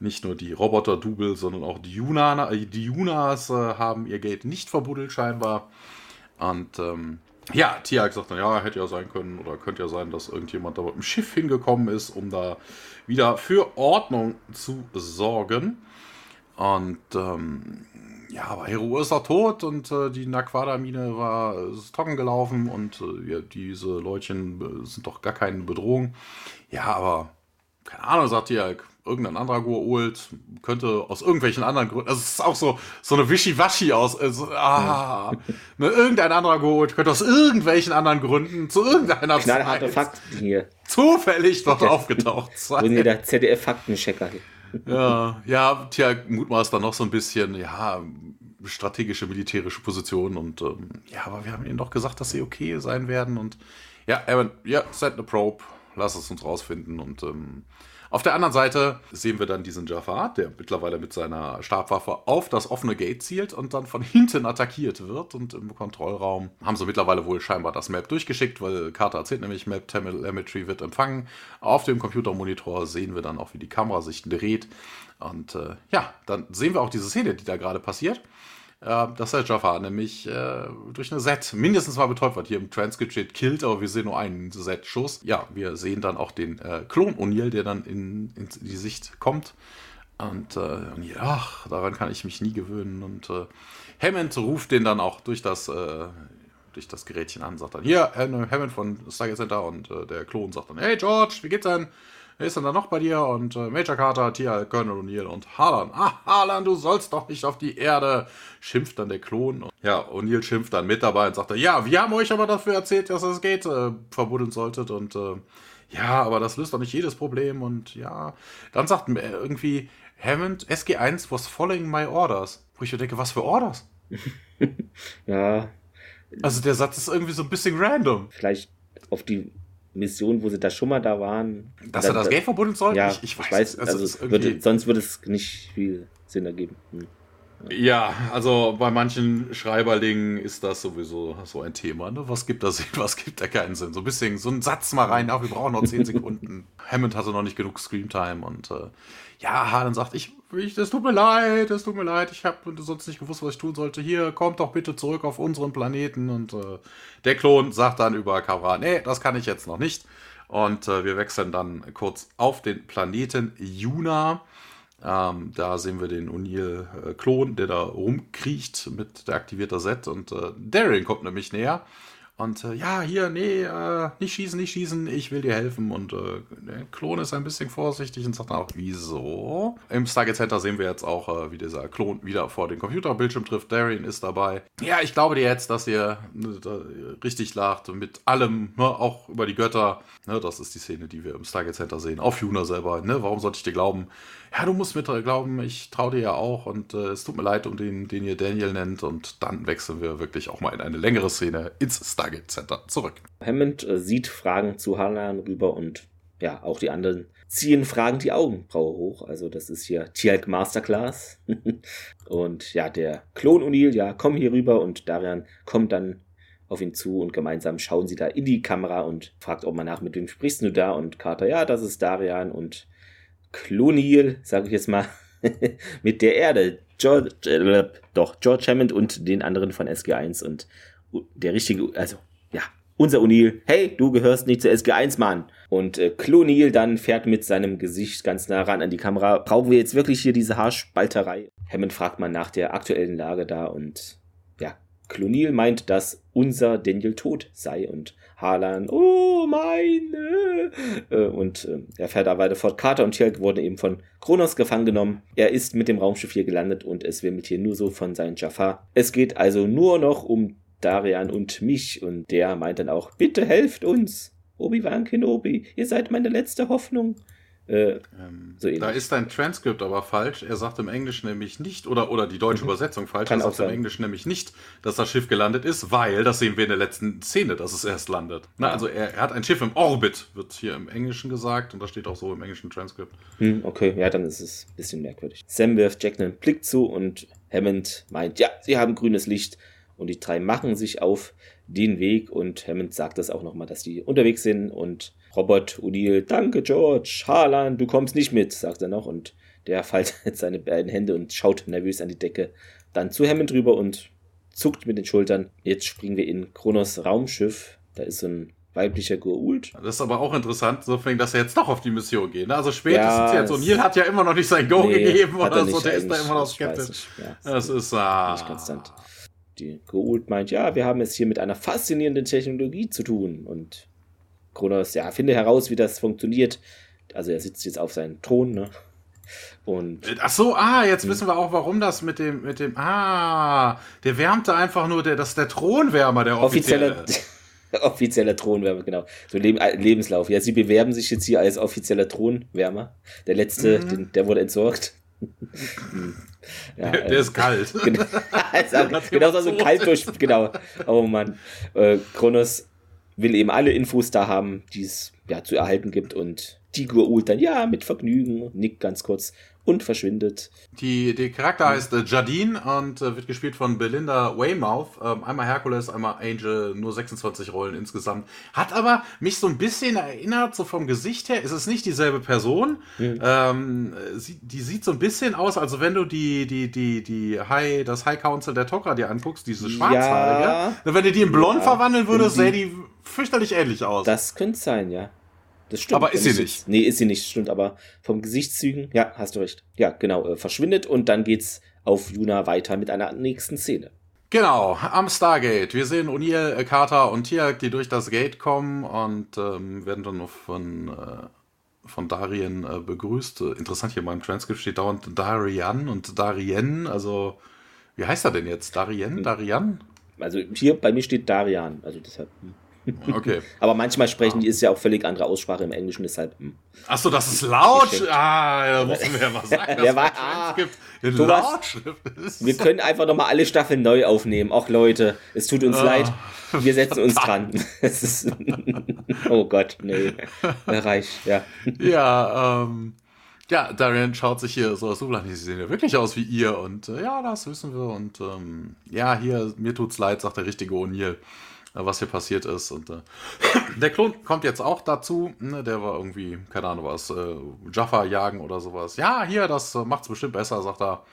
B: nicht nur die Roboter-Double, sondern auch die, Yuna, äh, die Yunas äh, haben ihr Gate nicht verbuddelt scheinbar. Und ähm, ja, Tiag sagt dann, ja, hätte ja sein können oder könnte ja sein, dass irgendjemand da mit dem Schiff hingekommen ist, um da wieder für Ordnung zu sorgen. Und ähm, ja, aber Hero ist da tot und äh, die Naquada-Mine war ist trocken gelaufen und äh, ja, diese Leutchen äh, sind doch gar keine Bedrohung. Ja, aber keine Ahnung, sagt Tiag, irgendein anderer Goa'uld, könnte aus irgendwelchen anderen Gründen, also es ist auch so, so eine Wischiwaschi aus, also, ah, ne, irgendein anderer Goa'uld könnte aus irgendwelchen anderen Gründen zu irgendeiner
A: Knallharte Fakten hier.
B: Zufällig <laughs> dort aufgetaucht
A: sein. Wo der ZDF-Faktenchecker
B: Ja, ja, tja, mutmaßt dann noch so ein bisschen, ja, strategische militärische Position und ähm, ja, aber wir haben ihnen doch gesagt, dass sie okay sein werden und ja, Aaron, ja, set a probe, lass es uns rausfinden und ähm, auf der anderen Seite sehen wir dann diesen Jafar, der mittlerweile mit seiner Stabwaffe auf das offene Gate zielt und dann von <laughs> hinten attackiert wird. Und im Kontrollraum haben sie mittlerweile wohl scheinbar das Map durchgeschickt, weil Carter erzählt nämlich, Map Telemetry wird empfangen. Auf dem Computermonitor sehen wir dann auch, wie die Kamera sich dreht. Und äh, ja, dann sehen wir auch diese Szene, die da gerade passiert äh, dass der Jafar nämlich äh, durch eine Set mindestens mal betäubt wird. Hier im Transcript steht killed, aber wir sehen nur einen Set-Schuss. Ja, wir sehen dann auch den äh, Klon O'Neill, der dann in, in, die Sicht kommt. Und äh, O'Neill, ach, daran kann ich mich nie gewöhnen. Und äh, Hammond ruft den dann auch durch das äh, durch das Gerätchen an, sagt dann, hier, Hammond von Stargate Center und äh, der Klon sagt dann, hey George, wie geht's denn? Wer ist denn da noch bei dir? Und äh, Major Carter, Tia, Colonel O'Neill und Harlan. Ah, Harlan, du sollst doch nicht auf die Erde, schimpft dann der Klon. Und, ja, O'Neill schimpft dann mit dabei und sagt, ja, wir haben euch aber dafür erzählt, dass das Gate äh, verbuddeln solltet. Und äh, ja, aber das löst doch nicht jedes Problem. Und ja, dann sagt irgendwie Hammond, SG1 was following my orders. Wo ich mir denke, was für Orders? <laughs>
A: ja.
B: Also der Satz ist irgendwie so ein bisschen random.
A: Vielleicht auf die Mission, wo sie da schon mal da waren.
B: Dass er das Geld verbunden soll?
A: Ja, ich, ich weiß. Ich weiß also, also würde, sonst würde es nicht viel Sinn ergeben. Hm.
B: Ja, also bei manchen Schreiberlingen ist das sowieso so ein Thema. Ne? Was gibt da Sinn, <laughs> was gibt da keinen Sinn? So ein bisschen, so ein Satz mal rein, ach, wir brauchen noch 10 <laughs> Sekunden. Hammond hatte noch nicht genug Screamtime und äh, ja, Harlan sagt, ich, ich, das tut mir leid, es tut mir leid, ich habe sonst nicht gewusst, was ich tun sollte. Hier, kommt doch bitte zurück auf unseren Planeten. Und äh, der Klon sagt dann über Kavra, nee, das kann ich jetzt noch nicht. Und äh, wir wechseln dann kurz auf den Planeten Juna. Ähm, da sehen wir den O'Neill-Klon, der da rumkriecht mit der aktivierter Set. Und äh, Darren kommt nämlich näher und äh, ja, hier, nee, äh, nicht schießen, nicht schießen, ich will dir helfen. Und äh, der Klon ist ein bisschen vorsichtig und sagt dann auch, wieso? Im Stargate Center sehen wir jetzt auch, äh, wie dieser Klon wieder vor den Computerbildschirm trifft. Darien ist dabei. Ja, ich glaube dir jetzt, dass ihr ne, richtig lacht mit allem, ne, auch über die Götter. Ne, das ist die Szene, die wir im Stargate Center sehen. Auf Juna selber. Ne? Warum sollte ich dir glauben? Ja, du musst mir glauben, ich traue dir ja auch und äh, es tut mir leid um den, den ihr Daniel nennt und dann wechseln wir wirklich auch mal in eine längere Szene ins Stargate Center zurück.
A: Hammond äh, sieht Fragen zu Harlan rüber und ja, auch die anderen ziehen Fragen die Augenbraue hoch. Also das ist hier Tialk Masterclass. <laughs> und ja, der Klon O'Neill, ja, komm hier rüber und Darian kommt dann auf ihn zu und gemeinsam schauen sie da in die Kamera und fragt auch mal nach, mit wem sprichst du da? Und Carter, ja, das ist Darian und Kloniel, sage ich jetzt mal, <laughs> mit der Erde. George, äh, doch, George Hammond und den anderen von SG1 und der richtige, also, ja, unser O'Neill, hey, du gehörst nicht zu SG1, Mann. Und äh, Kloniel dann fährt mit seinem Gesicht ganz nah ran an die Kamera. Brauchen wir jetzt wirklich hier diese Haarspalterei? Hammond fragt mal nach der aktuellen Lage da und ja, Clonil meint, dass unser Daniel tot sei und Harlan, oh meine. Äh, und äh, er fährt da weiter fort. Carter und Tjelk wurden eben von Kronos gefangen genommen. Er ist mit dem Raumschiff hier gelandet und es wimmelt hier nur so von seinen Jafar. Es geht also nur noch um Darian und mich und der meint dann auch, bitte helft uns. Obi-Wan Kenobi, ihr seid meine letzte Hoffnung.
B: Äh, ähm, so da ist dein Transkript aber falsch. Er sagt im Englischen nämlich nicht, oder, oder die deutsche mhm. Übersetzung falsch, Kann er sagt im Englischen nämlich nicht, dass das Schiff gelandet ist, weil, das sehen wir in der letzten Szene, dass es erst landet. Na, ah. Also er, er, hat ein Schiff im Orbit, wird hier im Englischen gesagt, und das steht auch so im englischen Transkript.
A: Hm, okay, ja, dann ist es ein bisschen merkwürdig. Sam wirft Jack einen Blick zu und Hammond meint, ja, sie haben grünes Licht. Und die drei machen sich auf den Weg und Hammond sagt das auch nochmal, dass die unterwegs sind und Robert O'Neill, danke George, Harlan, du kommst nicht mit, sagt er noch und der faltet <laughs> seine beiden Hände und schaut nervös an die Decke. Dann zu Hammond drüber und zuckt mit den Schultern. Jetzt springen wir in Kronos Raumschiff. Da ist so ein weiblicher Goa'uld.
B: Das ist aber auch interessant, so fängt, dass er jetzt doch auf die Mission geht. Ne? Also spätestens ja, jetzt. O'Neill hat ja immer noch nicht sein Go nee, gegeben oder so. Der ist da immer noch skeptisch. Ja, das ist ah. nicht konstant.
A: Die Goa'uld meint, ja, wir haben es hier mit einer faszinierenden Technologie zu tun und Kronos, ja, finde heraus, wie das funktioniert. Also er sitzt jetzt auf seinem Thron, ne? Und
B: Ach so, ah, jetzt wissen wir auch, warum das mit dem, mit dem, ah, der wärmte einfach nur, der, das ist der Thronwärmer, der offizielle.
A: offizieller, <laughs> offizieller Thronwärmer, genau. So Leb äh, Lebenslauf. Ja, sie bewerben sich jetzt hier als offizieller Thronwärmer. Der letzte, mhm. den, der wurde entsorgt. <laughs>
B: ja, der, der äh, ist kalt. <laughs>
A: Genau, genau so kalt durch, genau. Oh Mann. Äh, Kronos will eben alle Infos da haben, die es ja, zu erhalten gibt und die Goa'uld dann, ja, mit Vergnügen, nickt ganz kurz und verschwindet.
B: Die, der Charakter mhm. heißt äh, Jadine und äh, wird gespielt von Belinda Weymouth. Ähm, einmal Hercules, einmal Angel, nur 26 Rollen insgesamt. Hat aber mich so ein bisschen erinnert, so vom Gesicht her. Es ist nicht dieselbe Person. Mhm. Ähm, sie, die sieht so ein bisschen aus, also wenn du die, die, die, die High, das High Council der Tok'ra dir anguckst, diese schwarzhaarige, ja. wenn du die in blond ja. verwandeln würdest, sähe die fürchterlich ähnlich aus.
A: Das könnte sein, ja. Das stimmt.
B: Aber ist sie nicht.
A: Nee, ist sie nicht, stimmt. Aber vom Gesichtszügen, ja, hast du recht. Ja, genau, äh, verschwindet und dann geht's auf Juna weiter mit einer nächsten Szene.
B: Genau, am Stargate. Wir sehen O'Neill, äh, Carter und Tiak, die durch das Gate kommen und ähm, werden dann noch von, äh, von Darien äh, begrüßt. Interessant, hier in meinem Transkript steht dauernd Darian und Darien. Also, wie heißt er denn jetzt? Darien? Hm. Darian?
A: Also hier bei mir steht Darian. Also deshalb. Hm.
B: Okay. <laughs>
A: Aber manchmal sprechen die, ist ja auch völlig andere Aussprache im Englischen, deshalb. Hm.
B: Achso, das ist laut. Ah, da mussten wir ja mal sagen,
A: dass war, ah, gibt. Thomas, wir können einfach nochmal alle Staffeln neu aufnehmen. Auch Leute, es tut uns ah, leid. Wir setzen uns dran. <laughs> Ist, oh Gott, nee. Reicht, ja.
B: Ja, ähm. Ja, Darian schaut sich hier so aus sie sehen ja wirklich aus wie ihr und äh, ja, das wissen wir und ähm, ja, hier, mir tut's leid, sagt der richtige O'Neill. Äh, was hier passiert ist. Und äh, <clears throat> der Klon kommt jetzt auch dazu. Ne? Der war irgendwie, keine Ahnung was, äh, Jaffa jagen oder sowas. Ja, hier, das äh, macht's bestimmt besser, sagt er.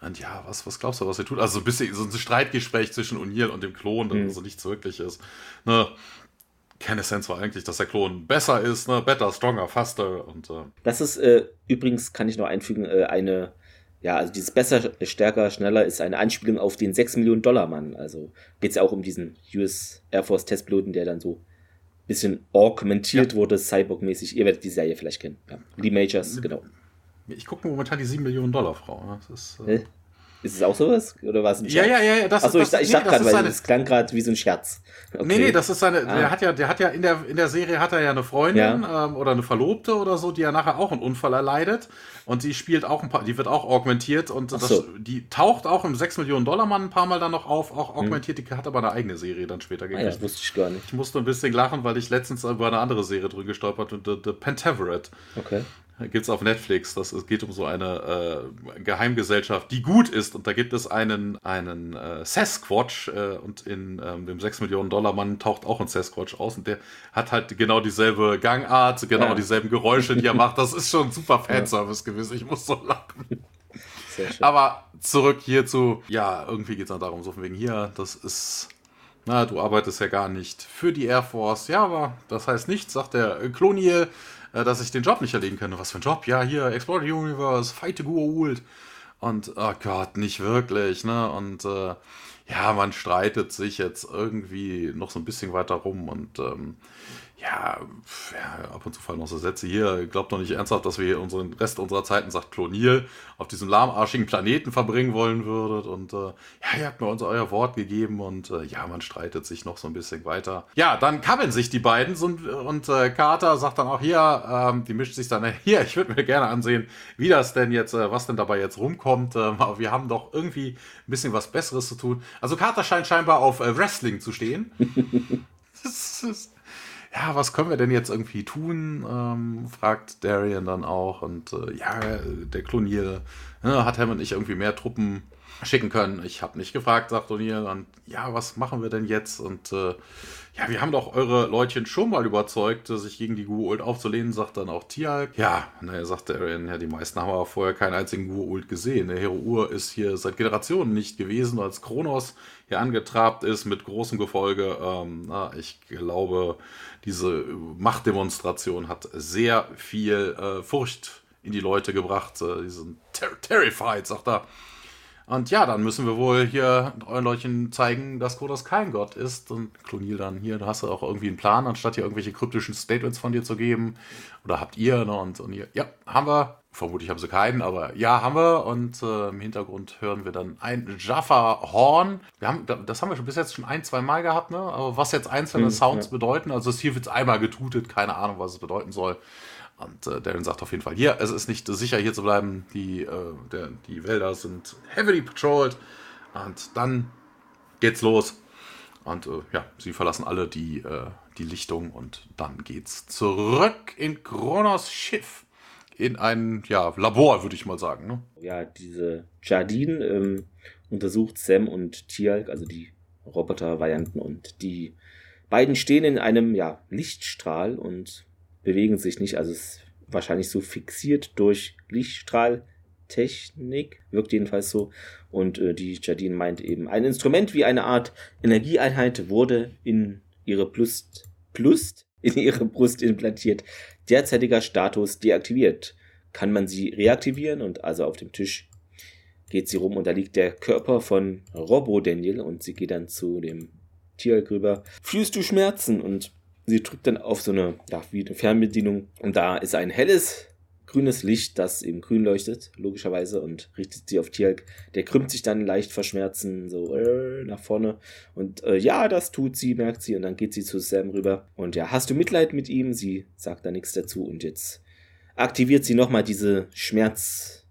B: Und ja, was, was glaubst du, was er tut? Also ein bisschen so ein Streitgespräch zwischen O'Neill und dem Klon, das mhm. so nichts wirklich ist. Ne? Keine Essenz war eigentlich, dass der Klon besser ist, ne? Better, stronger, faster und äh
A: Das ist äh, übrigens, kann ich noch einfügen, äh, eine ja, also dieses besser, stärker, schneller ist eine Anspielung auf den 6 Millionen Dollar Mann. Also geht es ja auch um diesen US Air Force Testpiloten, der dann so ein bisschen augmentiert ja. wurde, Cyborg-mäßig. Ihr werdet die Serie vielleicht kennen. Ja. Lee Majors, genau.
B: Ich gucke momentan die 7 Millionen Dollar Frau. Ne? Das ist,
A: äh ist es auch sowas? Oder war es ein
B: Scherz? Ja, ja, ja. Das,
A: Achso, ich, ich nee, dachte gerade, weil es klang gerade wie so ein Scherz.
B: Okay. Nee, nee, das ist seine. Ah. Der hat ja, der hat ja in der, in der Serie hat er ja eine Freundin ja. Ähm, oder eine Verlobte oder so, die ja nachher auch einen Unfall erleidet. Und die spielt auch ein paar, die wird auch augmentiert und das, so. die taucht auch im 6 Millionen Dollar Mann ein paar Mal dann noch auf, auch hm. augmentiert, hm. die hat aber eine eigene Serie dann später
A: gekriegt. Ah, ja, das wusste ich gar nicht.
B: Ich musste ein bisschen lachen, weil ich letztens über eine andere Serie drin gestolpert und The, The Pentaveret.
A: Okay
B: gibt es auf Netflix. Das, es geht um so eine äh, Geheimgesellschaft, die gut ist. Und da gibt es einen, einen äh, Sasquatch äh, und in ähm, dem 6 Millionen Dollar Mann taucht auch ein Sasquatch aus und der hat halt genau dieselbe Gangart, genau ja. dieselben Geräusche, die er macht. Das ist schon super Fanservice ja. gewesen. Ich muss so lachen. Aber zurück hierzu. Ja, irgendwie geht es dann darum, so von wegen hier, das ist. Na, du arbeitest ja gar nicht für die Air Force. Ja, aber das heißt nichts, sagt der Kloniel. Äh, dass ich den Job nicht erledigen könnte. Was für ein Job? Ja, hier, Explore the Universe, Fight the Goa'uld. Und, oh Gott, nicht wirklich, ne? Und, äh, ja, man streitet sich jetzt irgendwie noch so ein bisschen weiter rum und ähm, ja, ja, ab und zu fallen noch so Sätze hier. Glaubt doch nicht ernsthaft, dass wir hier unseren Rest unserer Zeiten, sagt Klonil, auf diesem lahmarschigen Planeten verbringen wollen würdet. Und äh, ja, ihr habt mir uns euer Wort gegeben und äh, ja, man streitet sich noch so ein bisschen weiter. Ja, dann kabbeln sich die beiden und, und äh, Carter sagt dann auch hier, ähm, die mischt sich dann, <laughs> hier, ich würde mir gerne ansehen, wie das denn jetzt, äh, was denn dabei jetzt rumkommt. Ähm, aber wir haben doch irgendwie ein bisschen was Besseres zu tun. Also Carter scheint scheinbar auf äh, Wrestling zu stehen. <laughs> das ist ja, was können wir denn jetzt irgendwie tun? Ähm, fragt Darian dann auch. Und äh, ja, der Klonier ne, hat Hammond nicht irgendwie mehr Truppen schicken können. Ich habe nicht gefragt, sagt O'Neill. Und ja, was machen wir denn jetzt? Und äh, ja, wir haben doch eure Leutchen schon mal überzeugt, sich gegen die Gua'uld aufzulehnen, sagt dann auch Tialk. Ja, naja, sagt Darian, ja, die meisten haben aber vorher keinen einzigen Gua'uld gesehen. Der Hero Ur ist hier seit Generationen nicht gewesen, als Kronos hier angetrabt ist mit großem Gefolge. Ähm, na, ich glaube, diese Machtdemonstration hat sehr viel äh, Furcht in die Leute gebracht. Äh, die sind ter terrified, sagt er. Und ja, dann müssen wir wohl hier euren Leuten zeigen, dass Kodos kein Gott ist. Und Klonil dann hier, du hast auch irgendwie einen Plan, anstatt hier irgendwelche kryptischen Statements von dir zu geben. Oder habt ihr? Ne? Und, und ihr, ja, haben wir. Vermutlich haben sie keinen, aber ja, haben wir. Und äh, im Hintergrund hören wir dann ein Jaffa-Horn. Wir haben, das haben wir schon bis jetzt schon ein, zwei Mal gehabt, ne? Aber was jetzt einzelne hm, Sounds ja. bedeuten, also hier wird es einmal getutet, keine Ahnung, was es bedeuten soll. Und äh, Darren sagt auf jeden Fall, hier, es ist nicht sicher, hier zu bleiben. Die, äh, der, die Wälder sind heavily patrolled. Und dann geht's los. Und äh, ja, sie verlassen alle die, äh, die Lichtung und dann geht's zurück in Kronos Schiff in ein ja, Labor, würde ich mal sagen. Ne?
A: Ja, diese Jardine ähm, untersucht Sam und Tialk, also die Roboter-Varianten, und die beiden stehen in einem ja, Lichtstrahl und bewegen sich nicht. Also es ist wahrscheinlich so fixiert durch Lichtstrahltechnik, wirkt jedenfalls so. Und äh, die Jardine meint eben, ein Instrument wie eine Art Energieeinheit wurde in ihre Brust, Brust, in ihre Brust implantiert derzeitiger Status deaktiviert. Kann man sie reaktivieren und also auf dem Tisch geht sie rum und da liegt der Körper von Robo Daniel und sie geht dann zu dem Tier rüber. Fühlst du Schmerzen? Und sie drückt dann auf so eine, ja, eine Fernbedienung und da ist ein helles grünes Licht, das eben grün leuchtet, logischerweise, und richtet sie auf Tierk. Der krümmt sich dann leicht verschmerzen, so äh, nach vorne. Und äh, ja, das tut sie, merkt sie, und dann geht sie zu Sam rüber. Und ja, hast du Mitleid mit ihm? Sie sagt da nichts dazu und jetzt aktiviert sie nochmal diese Schmerz.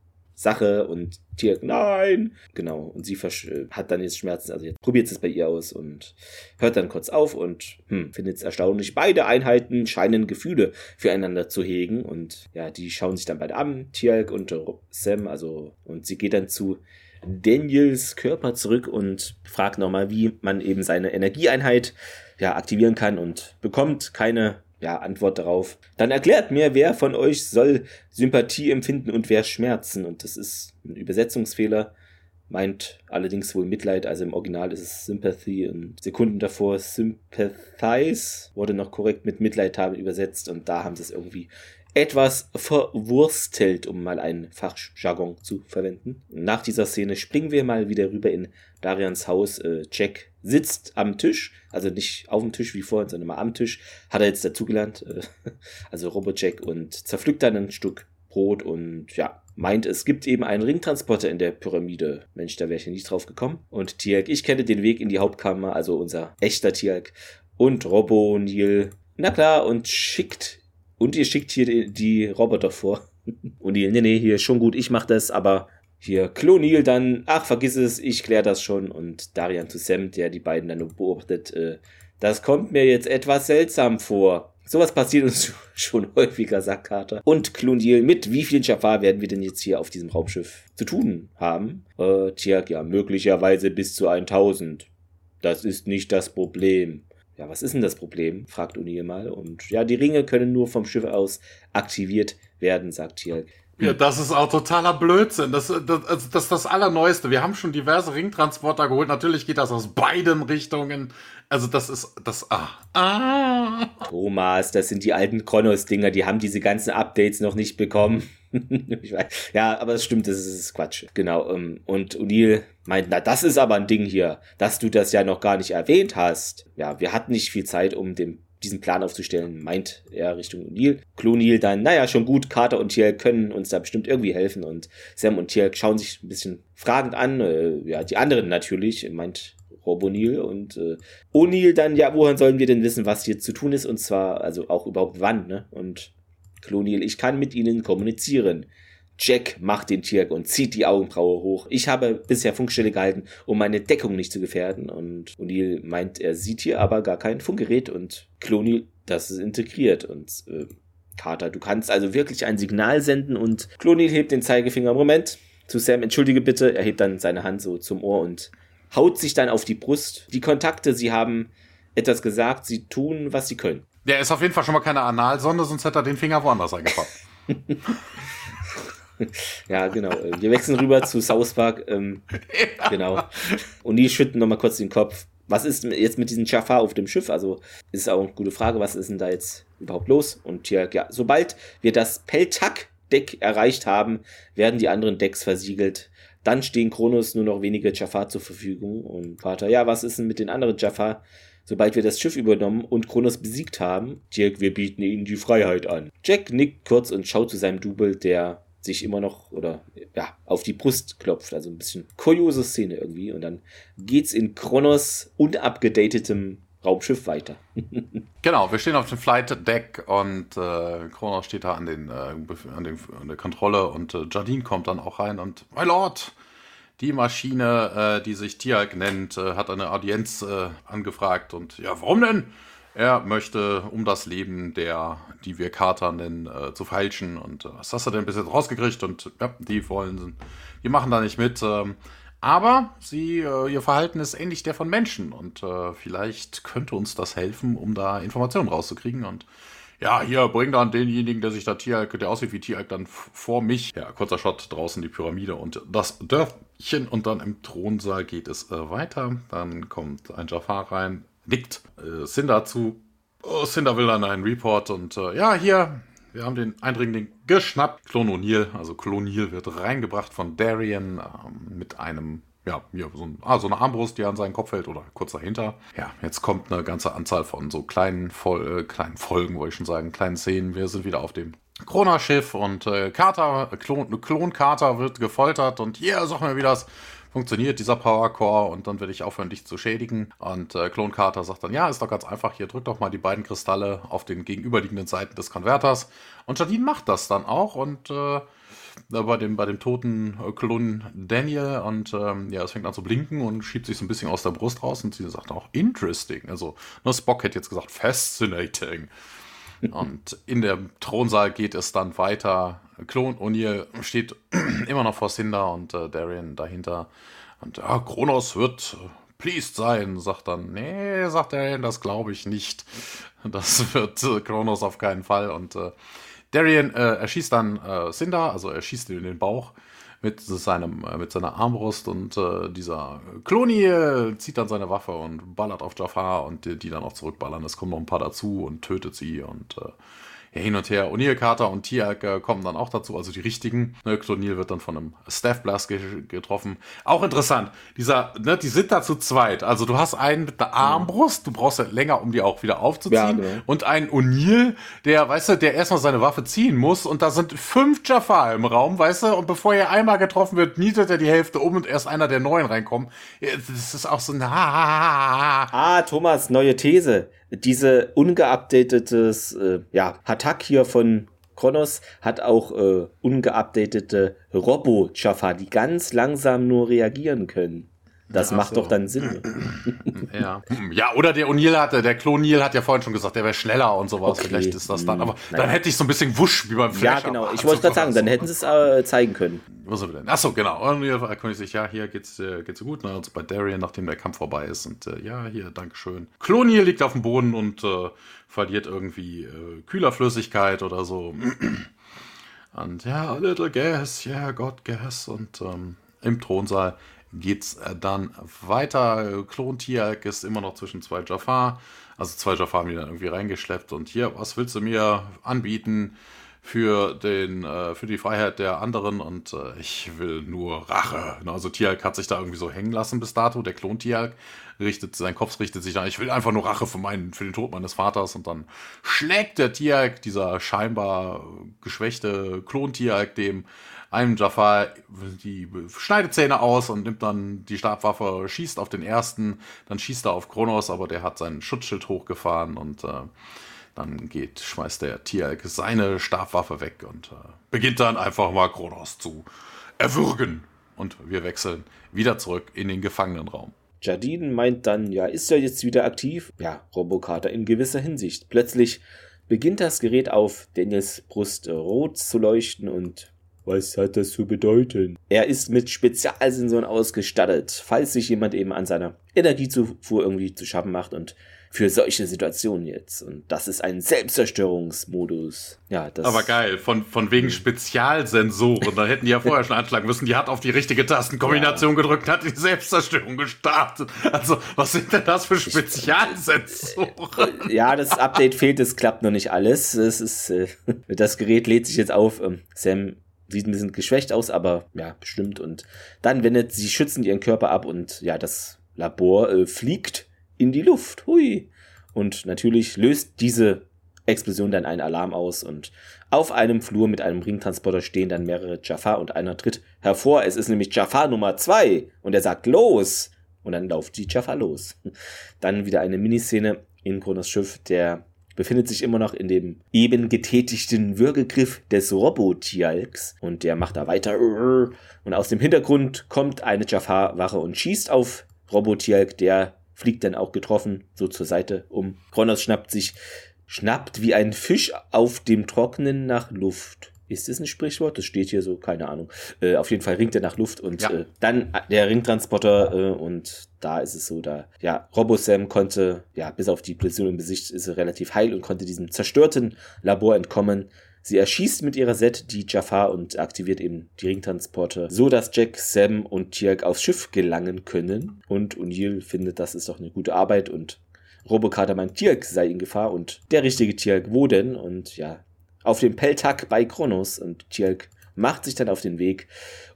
A: Sache und Tirk, nein! Genau, und sie hat dann jetzt Schmerzen, also jetzt probiert es bei ihr aus und hört dann kurz auf und hm, findet es erstaunlich. Beide Einheiten scheinen Gefühle füreinander zu hegen und ja, die schauen sich dann beide an, Tirk und Sam, also und sie geht dann zu Daniels Körper zurück und fragt nochmal, wie man eben seine Energieeinheit ja, aktivieren kann und bekommt keine ja, Antwort darauf. Dann erklärt mir, wer von euch soll Sympathie empfinden und wer Schmerzen. Und das ist ein Übersetzungsfehler. Meint allerdings wohl Mitleid, also im Original ist es Sympathy und Sekunden davor Sympathize wurde noch korrekt mit Mitleid haben übersetzt und da haben sie es irgendwie etwas verwurstelt, um mal einen Fachjargon zu verwenden. Nach dieser Szene springen wir mal wieder rüber in Darians Haus. Äh, Jack sitzt am Tisch, also nicht auf dem Tisch wie vorhin, sondern mal am Tisch. Hat er jetzt dazugelernt, äh, <laughs> also Robo-Jack und zerpflückt dann ein Stück Brot und ja, meint, es gibt eben einen Ringtransporter in der Pyramide. Mensch, da wäre ich ja nicht drauf gekommen. Und Tiak, ich kenne den Weg in die Hauptkammer, also unser echter Tiak. Und Robo Neil, na klar, und schickt und ihr schickt hier die, Roboter vor. <laughs> Und die, nee, nee, hier schon gut, ich mach das, aber hier Klonil dann, ach, vergiss es, ich klär das schon. Und Darian zu Sam, der die beiden dann beobachtet, äh, das kommt mir jetzt etwas seltsam vor. Sowas passiert uns <laughs> schon häufiger, sagt Carter. Und Klonil, mit wie vielen Jafar werden wir denn jetzt hier auf diesem Raumschiff zu tun haben? Äh, tja, ja, möglicherweise bis zu 1000. Das ist nicht das Problem. Ja, was ist denn das Problem? fragt O'Neill mal. Und ja, die Ringe können nur vom Schiff aus aktiviert werden, sagt Tielk.
B: Ja, das ist auch totaler Blödsinn. Das, das, also das ist das Allerneueste. Wir haben schon diverse Ringtransporter geholt. Natürlich geht das aus beiden Richtungen. Also das ist das. Ah. ah.
A: Thomas, das sind die alten Kronos-Dinger. Die haben diese ganzen Updates noch nicht bekommen. <laughs> ja, aber es stimmt, das ist Quatsch. Genau. Ähm, und O'Neill meint, na, das ist aber ein Ding hier, dass du das ja noch gar nicht erwähnt hast. Ja, wir hatten nicht viel Zeit, um dem diesen Plan aufzustellen, meint er Richtung O'Neill. Clonil dann, naja, schon gut, Carter und Tiel können uns da bestimmt irgendwie helfen und Sam und Tiel schauen sich ein bisschen fragend an, äh, ja, die anderen natürlich, meint Rob O'Neill und äh, O'Neill dann, ja, woher sollen wir denn wissen, was hier zu tun ist und zwar, also auch überhaupt wann, ne? Und Clonil, ich kann mit ihnen kommunizieren. Jack macht den Tirk und zieht die Augenbraue hoch. Ich habe bisher Funkstelle gehalten, um meine Deckung nicht zu gefährden. Und O'Neill meint, er sieht hier aber gar kein Funkgerät und Clonil, das ist integriert. Und äh, Carter, du kannst also wirklich ein Signal senden und Clonil hebt den Zeigefinger. Moment, zu Sam, entschuldige bitte. Er hebt dann seine Hand so zum Ohr und haut sich dann auf die Brust. Die Kontakte, sie haben etwas gesagt, sie tun, was sie können.
B: Der ist auf jeden Fall schon mal keine Analsonde, sonst hätte er den Finger woanders eingepackt. <laughs>
A: ja, genau. Äh, wir wechseln rüber zu South Park. Ähm, ja. Genau. Und die schütten nochmal kurz den Kopf. Was ist jetzt mit diesem Jafar auf dem Schiff? Also ist auch eine gute Frage, was ist denn da jetzt überhaupt los? Und hier, ja, sobald wir das Peltak-Deck erreicht haben, werden die anderen Decks versiegelt. Dann stehen Kronos nur noch wenige Jafar zur Verfügung. Und Vater, ja, was ist denn mit den anderen Jafar? Sobald wir das Schiff übernommen und Kronos besiegt haben, Jack, wir bieten ihnen die Freiheit an. Jack nickt kurz und schaut zu seinem Double, der sich immer noch oder ja auf die Brust klopft. Also ein bisschen kuriose Szene irgendwie. Und dann geht's in Kronos unabgedatetem Raumschiff weiter. <laughs>
B: genau, wir stehen auf dem Flight Deck und äh, Kronos steht da an, den, äh, an, den, an der Kontrolle und äh, Jardine kommt dann auch rein und My Lord, die Maschine, äh, die sich Tiag nennt, äh, hat eine Audienz äh, angefragt und ja, warum denn? Er möchte um das Leben der, die wir Kater nennen, äh, zu feilschen. Und äh, was hast du denn bis jetzt rausgekriegt? Und ja, die wollen, die machen da nicht mit. Ähm, aber sie, äh, ihr Verhalten ist ähnlich der von Menschen. Und vielleicht könnte uns das helfen, um da Informationen rauszukriegen. Und ja, hier, bring dann denjenigen, der sich da Tieralk, der aussieht wie Tieralk, dann vor mich. Ja, kurzer Shot draußen die Pyramide und das Dörfchen. Und dann im Thronsaal geht es äh, weiter. Dann kommt ein Jafar rein, nickt äh, Cinder zu. Oh, Cinder will dann einen Report und äh, ja, hier, wir haben den Eindringling geschnappt. Klon O'Neill, also Klonil wird reingebracht von Darien ähm, mit einem, ja, hier, so, ein, ah, so eine Armbrust, die an seinen Kopf fällt oder kurz dahinter. Ja, jetzt kommt eine ganze Anzahl von so kleinen, Vol äh, kleinen Folgen, wollte ich schon sagen, kleinen Szenen. Wir sind wieder auf dem Krona-Schiff und äh, Carter, Klon, Klon Carter wird gefoltert und hier, yeah, sag mir, wie das funktioniert dieser Power Core und dann werde ich aufhören, dich zu schädigen. Und äh, Clone Carter sagt dann, ja, ist doch ganz einfach, hier drück doch mal die beiden Kristalle auf den gegenüberliegenden Seiten des Konverters. Und Jadine macht das dann auch und äh, bei dem, bei dem toten äh, Klon Daniel und ähm, ja, es fängt an zu blinken und schiebt sich so ein bisschen aus der Brust raus und sie sagt auch interesting. Also, nur Spock hätte jetzt gesagt fascinating. <laughs> Und in der Thronsaal geht es dann weiter. Klon O'Neill steht <clears throat> immer noch vor Cinder und äh, Darian dahinter. Und ja, Kronos wird pleased sein, sagt dann, nee, sagt Darian, das glaube ich nicht. Das wird äh, Kronos auf keinen Fall. Und äh, Darian äh, erschießt dann äh, Cinder, also er schießt ihn in den Bauch mit seinem äh, mit seiner Armbrust und äh, dieser Kloni äh, zieht dann seine Waffe und ballert auf Jafar und die, die, dann auch zurückballern. Es kommen noch ein paar dazu und tötet sie und äh, ja, hin und her. O'Neill, Carter und Tiag äh, kommen dann auch dazu, also die richtigen. Ne, O'Neill wird dann von einem Staff Blast ge getroffen. Auch interessant, dieser, ne, die sind da zu zweit. Also du hast einen mit einer Armbrust, du brauchst ja länger, um die auch wieder aufzuziehen. Ja, ne. Und einen O'Neill, der, weißt du, der erstmal seine Waffe ziehen muss und da sind fünf Jafar im Raum, weißt du, und bevor er einmal getroffen wird, nietet er die Hälfte um und erst einer der neuen reinkommt. Das ist auch so ein
A: Ah, Thomas, neue These diese ungeupdatetes, äh, ja, Hatak hier von Kronos hat auch äh, ungeupdatete Robo-Jaffa, die ganz langsam nur reagieren können. Das ja, macht so. doch dann Sinn. <clears throat>
B: ja. ja, oder der O'Neill hatte, der Klon Neil hat ja vorhin schon gesagt, der wäre schneller und sowas. Okay. Vielleicht ist das dann. Aber naja. dann hätte ich so ein bisschen wusch wie beim
A: Flash. Ja, genau. Ich wollte gerade sagen, dann hätten sie es äh, zeigen können.
B: Was denn? Achso, genau. Und O'Neill erkundigt sich, ja, hier geht's, äh, geht's gut. Ne? Also bei Darien, nachdem der Kampf vorbei ist. Und äh, ja, hier, Dankeschön. Klonier liegt auf dem Boden und äh, verliert irgendwie äh, Kühlerflüssigkeit oder so. <clears throat> und ja, little gas, yeah, God gas. Und ähm, im Thronsaal geht's äh, dann weiter. Klon Tiag ist immer noch zwischen zwei Jafar. Also zwei Jafar haben die dann irgendwie reingeschleppt. Und hier, was willst du mir anbieten? für, den, äh, für die Freiheit der anderen und äh, ich will nur Rache. Also Tialk hat sich da irgendwie so hängen lassen bis dato, der Klon richtet, sein Kopf richtet sich an, ich will einfach nur Rache für, meinen, für den Tod meines Vaters und dann schlägt der Tialk, dieser scheinbar geschwächte Klon dem einem Jafar die Schneidezähne aus und nimmt dann die Stabwaffe, schießt auf den ersten, dann schießt er auf Kronos, aber der hat sein Schutzschild hochgefahren und äh, dann geht, schmeißt der Tialk seine Stabwaffe weg und äh, beginnt dann einfach mal Kronos zu erwürgen. Und wir wechseln wieder zurück in den Gefangenenraum.
A: Jardine meint dann, ja, ist er jetzt wieder aktiv? Ja, Robokater in gewisser Hinsicht. Plötzlich beginnt das Gerät auf Daniels Brust rot zu leuchten und was hat das zu bedeuten? Er ist mit Spezialsensoren ausgestattet, falls sich jemand eben an seiner Energiezufuhr irgendwie zu schaffen macht und für solche Situationen jetzt. Und das ist ein Selbstzerstörungsmodus. Ja, das.
B: Aber geil, von, von wegen Spezialsensoren. Da hätten die ja vorher schon anschlagen müssen. Die hat auf die richtige Tastenkombination ja. gedrückt, hat die Selbstzerstörung gestartet. Also, was sind denn das für Spezialsensoren? <laughs>
A: Ja, das Update fehlt, es klappt noch nicht alles. Es ist, äh, <laughs> das Gerät lädt sich jetzt auf. Ähm, Sam sieht ein bisschen geschwächt aus, aber ja, bestimmt. Und dann wendet sie schützend ihren Körper ab und ja, das Labor äh, fliegt in die Luft. Hui. Und natürlich löst diese Explosion dann einen Alarm aus und auf einem Flur mit einem Ringtransporter stehen dann mehrere Jafar und einer tritt hervor. Es ist nämlich Jafar Nummer zwei und er sagt los und dann lauft die Jafar los. Dann wieder eine Miniszene in Kronos Schiff, der befindet sich immer noch in dem eben getätigten Würgegriff des Robotialks und der macht da weiter und aus dem Hintergrund kommt eine Jafar-Wache und schießt auf Robotialk, der fliegt dann auch getroffen, so zur Seite um. Kronos schnappt sich, schnappt wie ein Fisch auf dem Trocknen nach Luft. Ist das ein Sprichwort? Das steht hier so, keine Ahnung. Äh, auf jeden Fall ringt er nach Luft und ja. äh, dann der Ringtransporter äh, und da ist es so, da, ja, Robosam konnte, ja, bis auf die Präzision im Gesicht ist er relativ heil und konnte diesem zerstörten Labor entkommen. Sie erschießt mit ihrer Set die Jafar und aktiviert eben die Ringtransporter, so dass Jack, Sam und Tirk aufs Schiff gelangen können. Und O'Neill findet, das ist doch eine gute Arbeit und Robokater meint, Tirk sei in Gefahr und der richtige Tirk wo denn? Und ja, auf dem Peltag bei Kronos und Tirk macht sich dann auf den Weg.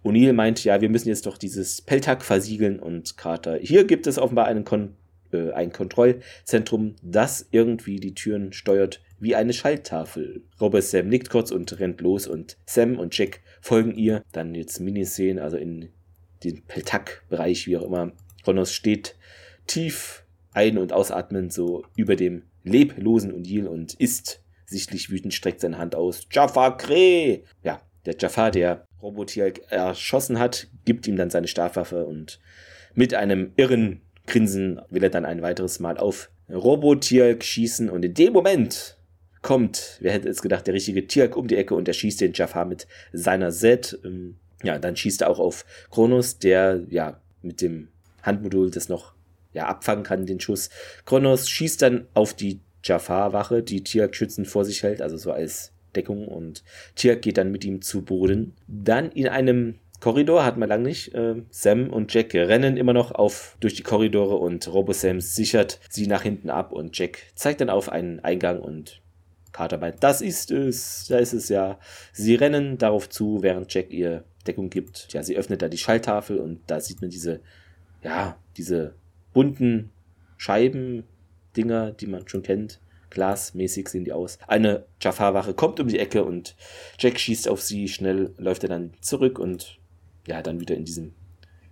A: O'Neill meint, ja, wir müssen jetzt doch dieses Peltag versiegeln und Carter. Hier gibt es offenbar einen Kon äh, ein Kontrollzentrum, das irgendwie die Türen steuert wie eine Schalttafel. Robert Sam nickt kurz und rennt los und Sam und Jack folgen ihr. Dann jetzt Miniszenen, also in den Peltak-Bereich, wie auch immer. Kronos steht tief ein- und ausatmend so über dem leblosen Undil und ist sichtlich wütend, streckt seine Hand aus. Jafar Kree! Ja, der Jafar, der Robotier erschossen hat, gibt ihm dann seine Stabwaffe und mit einem irren Grinsen will er dann ein weiteres Mal auf Robotier schießen und in dem Moment kommt, wer hätte es gedacht, der richtige Tirk um die Ecke und er schießt den Jafar mit seiner Set. Ähm, ja, dann schießt er auch auf Kronos, der ja mit dem Handmodul das noch ja, abfangen kann, den Schuss. Kronos schießt dann auf die Jafar-Wache, die Tirk schützend vor sich hält, also so als Deckung und Tirk geht dann mit ihm zu Boden. Dann in einem Korridor hat man lang nicht. Äh, Sam und Jack rennen immer noch auf durch die Korridore und Robo Sam sichert sie nach hinten ab und Jack zeigt dann auf einen Eingang und Carter meint, das ist es, da ist es ja. Sie rennen darauf zu, während Jack ihr Deckung gibt. Ja, sie öffnet da die Schalltafel und da sieht man diese, ja, diese bunten Scheiben, Dinger, die man schon kennt. Glasmäßig sehen die aus. Eine Jafar-Wache kommt um die Ecke und Jack schießt auf sie. Schnell läuft er dann zurück und ja, dann wieder in diesem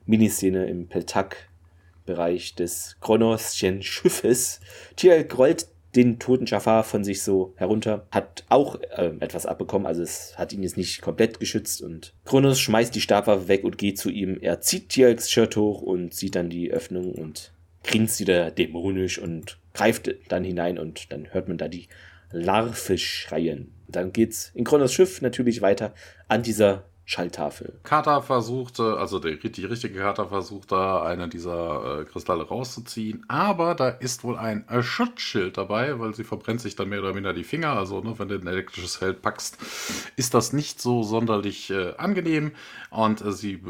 A: Miniszene im Peltak-Bereich des Kronoschen Schiffes. Tier rollt den toten Jafar von sich so herunter, hat auch äh, etwas abbekommen, also es hat ihn jetzt nicht komplett geschützt und Kronos schmeißt die Stabwaffe weg und geht zu ihm. Er zieht Tialks Shirt hoch und sieht dann die Öffnung und grinst wieder dämonisch und greift dann hinein und dann hört man da die Larve schreien. Dann geht's in Kronos Schiff natürlich weiter an dieser Schalltafel.
B: Kata versuchte, also der, die richtige Kata versucht da eine dieser äh, Kristalle rauszuziehen, aber da ist wohl ein äh, Schutzschild dabei, weil sie verbrennt sich dann mehr oder minder die Finger. Also, ne, wenn du ein elektrisches Feld packst, ist das nicht so sonderlich äh, angenehm. Und äh, sie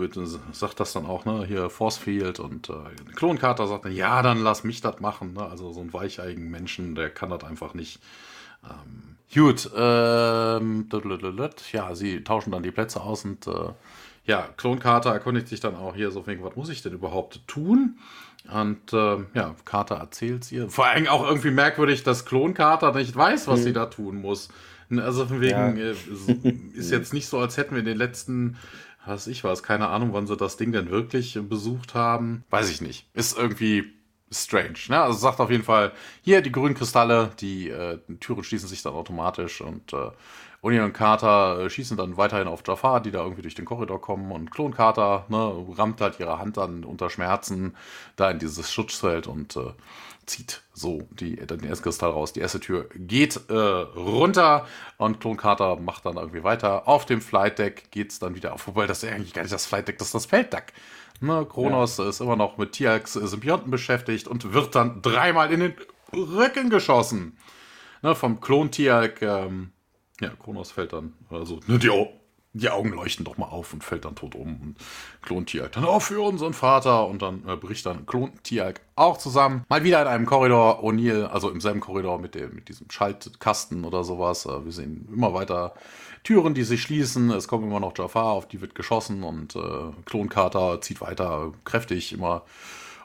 B: sagt das dann auch, ne, hier Force Field und äh, Klonkata sagt dann, ja, dann lass mich das machen. Ne? Also so ein weicheigen Menschen, der kann das einfach nicht. Ähm, gut, ähm, ja, sie tauschen dann die Plätze aus und äh, ja, Klon Carter erkundigt sich dann auch hier so wegen, was muss ich denn überhaupt tun? Und äh, ja, Carter erzählt ihr. Vor allem auch irgendwie merkwürdig, dass Klon Carter nicht weiß, was mhm. sie da tun muss. Also von wegen, ja. äh, ist jetzt nicht so, als hätten wir in den letzten, was ich weiß, keine Ahnung, wann sie das Ding denn wirklich besucht haben. Weiß ich nicht. Ist irgendwie strange. Ne? Also sagt auf jeden Fall, hier die grünen Kristalle, die äh, Türen schließen sich dann automatisch und äh, Uni und Carter äh, schießen dann weiterhin auf Jafar, die da irgendwie durch den Korridor kommen und Klon Carter ne, rammt halt ihre Hand dann unter Schmerzen da in dieses Schutzfeld und äh, zieht so die, den Kristall raus. Die erste Tür geht äh, runter und Klon Carter macht dann irgendwie weiter. Auf dem Flight Deck geht es dann wieder auf. Wobei das ist eigentlich gar nicht das Flight Deck, das ist das Felddeck. Ne, Kronos ja. ist immer noch mit Tiax Symbionten beschäftigt und wird dann dreimal in den Rücken geschossen. Ne, vom Klon Tialk ähm, ja, Kronos fällt dann, also ne, die, die, Augen leuchten doch mal auf und fällt dann tot um. Und Klon Tialk dann auch für unseren Vater und dann äh, bricht dann Klon Tialk auch zusammen. Mal wieder in einem Korridor, O'Neill, also im selben Korridor mit, dem, mit diesem Schaltkasten oder sowas. Äh, wir sehen immer weiter Türen, die sich schließen. Es kommt immer noch Jafar, auf die wird geschossen und äh, Klon Carter zieht weiter kräftig immer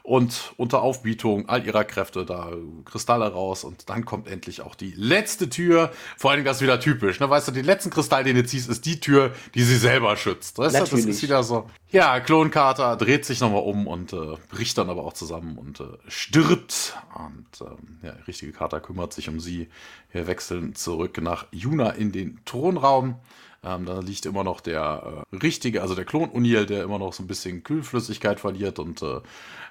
B: und unter Aufbietung all ihrer Kräfte da Kristalle raus und dann kommt endlich auch die letzte Tür. Vor allem das ist wieder typisch, ne? Weißt du, den letzten Kristall, den du ziehst, ist die Tür, die sie selber schützt. Weißt du, das ist wieder so. Ja, Klonkater dreht sich nochmal um und äh, bricht dann aber auch zusammen und äh, stirbt. Und ähm, ja, richtige Kater kümmert sich um sie. Wir wechseln zurück nach Juna in den Thronraum. Ähm, da liegt immer noch der äh, richtige, also der Klon Uniel, der immer noch so ein bisschen Kühlflüssigkeit verliert und äh,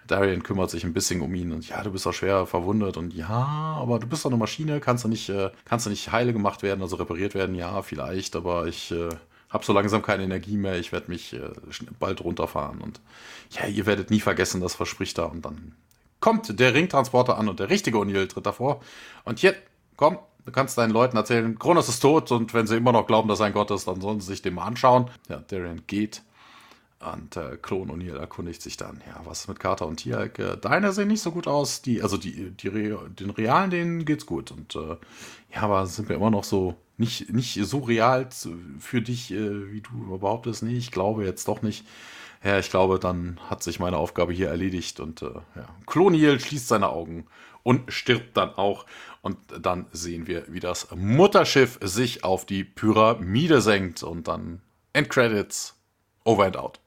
B: Darian kümmert sich ein bisschen um ihn und ja, du bist auch schwer verwundet und ja, aber du bist doch eine Maschine, kannst du nicht, äh, kannst du nicht heile gemacht werden, also repariert werden, ja, vielleicht, aber ich äh, habe so langsam keine Energie mehr, ich werde mich äh, bald runterfahren und ja, ihr werdet nie vergessen, das verspricht er und dann kommt der Ringtransporter an und der richtige O'Neill tritt davor und jetzt, komm, du kannst deinen Leuten erzählen, Kronos ist tot und wenn sie immer noch glauben, dass er ein Gott ist, dann sollen sie sich den mal anschauen. Ja, Darian geht und äh, Klon O'Neill erkundigt sich dann, ja, was ist mit Carter und Tialk? Äh, deine sehen nicht so gut aus, die, also die, die den realen, denen geht's gut. Und äh, ja, aber sind wir immer noch so nicht, nicht so real für dich, äh, wie du behauptest? Nee, ich glaube jetzt doch nicht. Ja, ich glaube, dann hat sich meine Aufgabe hier erledigt und äh, ja. Kloniel schließt seine Augen und stirbt dann auch. Und dann sehen wir, wie das Mutterschiff sich auf die Pyramide senkt und dann Endcredits, over and out.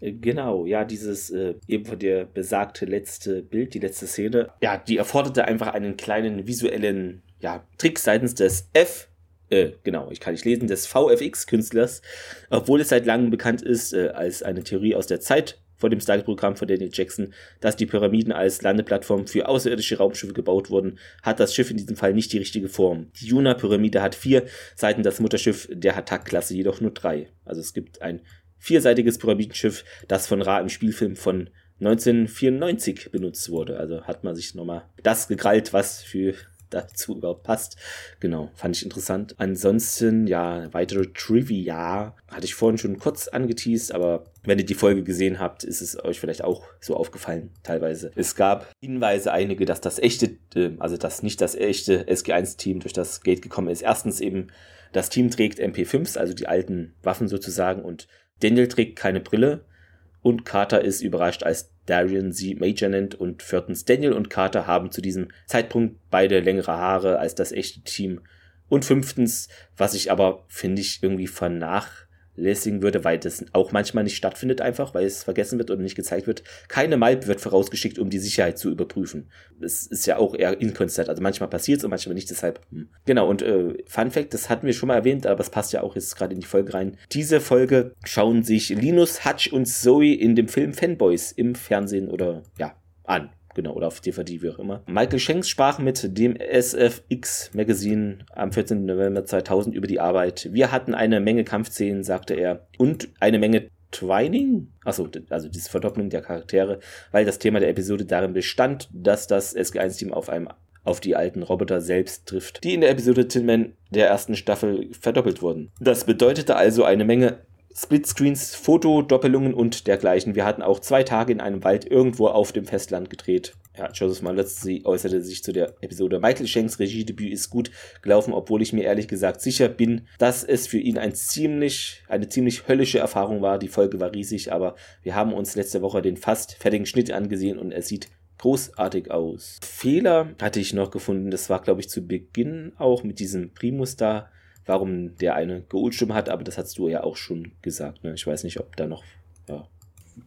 A: Äh, genau, ja, dieses äh, eben von dir besagte letzte Bild, die letzte Szene, ja, die erforderte einfach einen kleinen visuellen ja, Trick seitens des F, äh, genau, ich kann nicht lesen, des VFX-Künstlers, obwohl es seit langem bekannt ist äh, als eine Theorie aus der Zeit vor dem Stargate-Programm von Daniel Jackson, dass die Pyramiden als Landeplattform für außerirdische Raumschiffe gebaut wurden, hat das Schiff in diesem Fall nicht die richtige Form. Die Juna-Pyramide hat vier Seiten, das Mutterschiff der Hatak-Klasse jedoch nur drei. Also es gibt ein vierseitiges Pyramidenschiff, das von Ra im Spielfilm von 1994 benutzt wurde. Also hat man sich nochmal das gekrallt, was für dazu überhaupt passt. Genau, fand ich interessant. Ansonsten, ja, weitere Trivia hatte ich vorhin schon kurz angeteased, aber wenn ihr die Folge gesehen habt, ist es euch vielleicht auch so aufgefallen, teilweise. Es gab Hinweise, einige, dass das echte, äh, also dass nicht das echte SG1-Team durch das Gate gekommen ist. Erstens eben, das Team trägt MP5s, also die alten Waffen sozusagen, und Daniel trägt keine Brille und Carter ist überrascht, als Darian sie Major nennt und viertens Daniel und Carter haben zu diesem Zeitpunkt beide längere Haare als das echte Team. Und fünftens, was ich aber finde ich irgendwie vernach lässigen würde, weil das auch manchmal nicht stattfindet einfach, weil es vergessen wird oder nicht gezeigt wird. Keine Malp wird vorausgeschickt, um die Sicherheit zu überprüfen. Das ist ja auch eher inkonstant. Also manchmal passiert es und manchmal nicht, deshalb. Hm. Genau, und äh, Fun Fact, das hatten wir schon mal erwähnt, aber es passt ja auch jetzt gerade in die Folge rein. Diese Folge schauen sich Linus, Hutch und Zoe in dem Film Fanboys im Fernsehen oder ja, an genau, oder auf DVD, wie auch immer. Michael Shanks sprach mit dem SFX Magazine am 14. November 2000 über die Arbeit. Wir hatten eine Menge Kampfszenen, sagte er, und eine Menge Twining, achso, also diese Verdopplung der Charaktere, weil das Thema der Episode darin bestand, dass das SG1-Team auf einem auf die alten Roboter selbst trifft, die in der Episode Tin Man der ersten Staffel verdoppelt wurden. Das bedeutete also eine Menge Splitscreens, Fotodoppelungen und dergleichen. Wir hatten auch zwei Tage in einem Wald irgendwo auf dem Festland gedreht. Ja, Joseph Malotzi äußerte sich zu der Episode. Michael Shanks Regiedebüt ist gut gelaufen, obwohl ich mir ehrlich gesagt sicher bin, dass es für ihn ein ziemlich, eine ziemlich höllische Erfahrung war. Die Folge war riesig, aber wir haben uns letzte Woche den fast fertigen Schnitt angesehen und er sieht großartig aus. Fehler hatte ich noch gefunden. Das war, glaube ich, zu Beginn auch mit diesem Primus da, warum der eine Geulstimme hat, aber das hast du ja auch schon gesagt. Ne? Ich weiß nicht, ob da noch ja,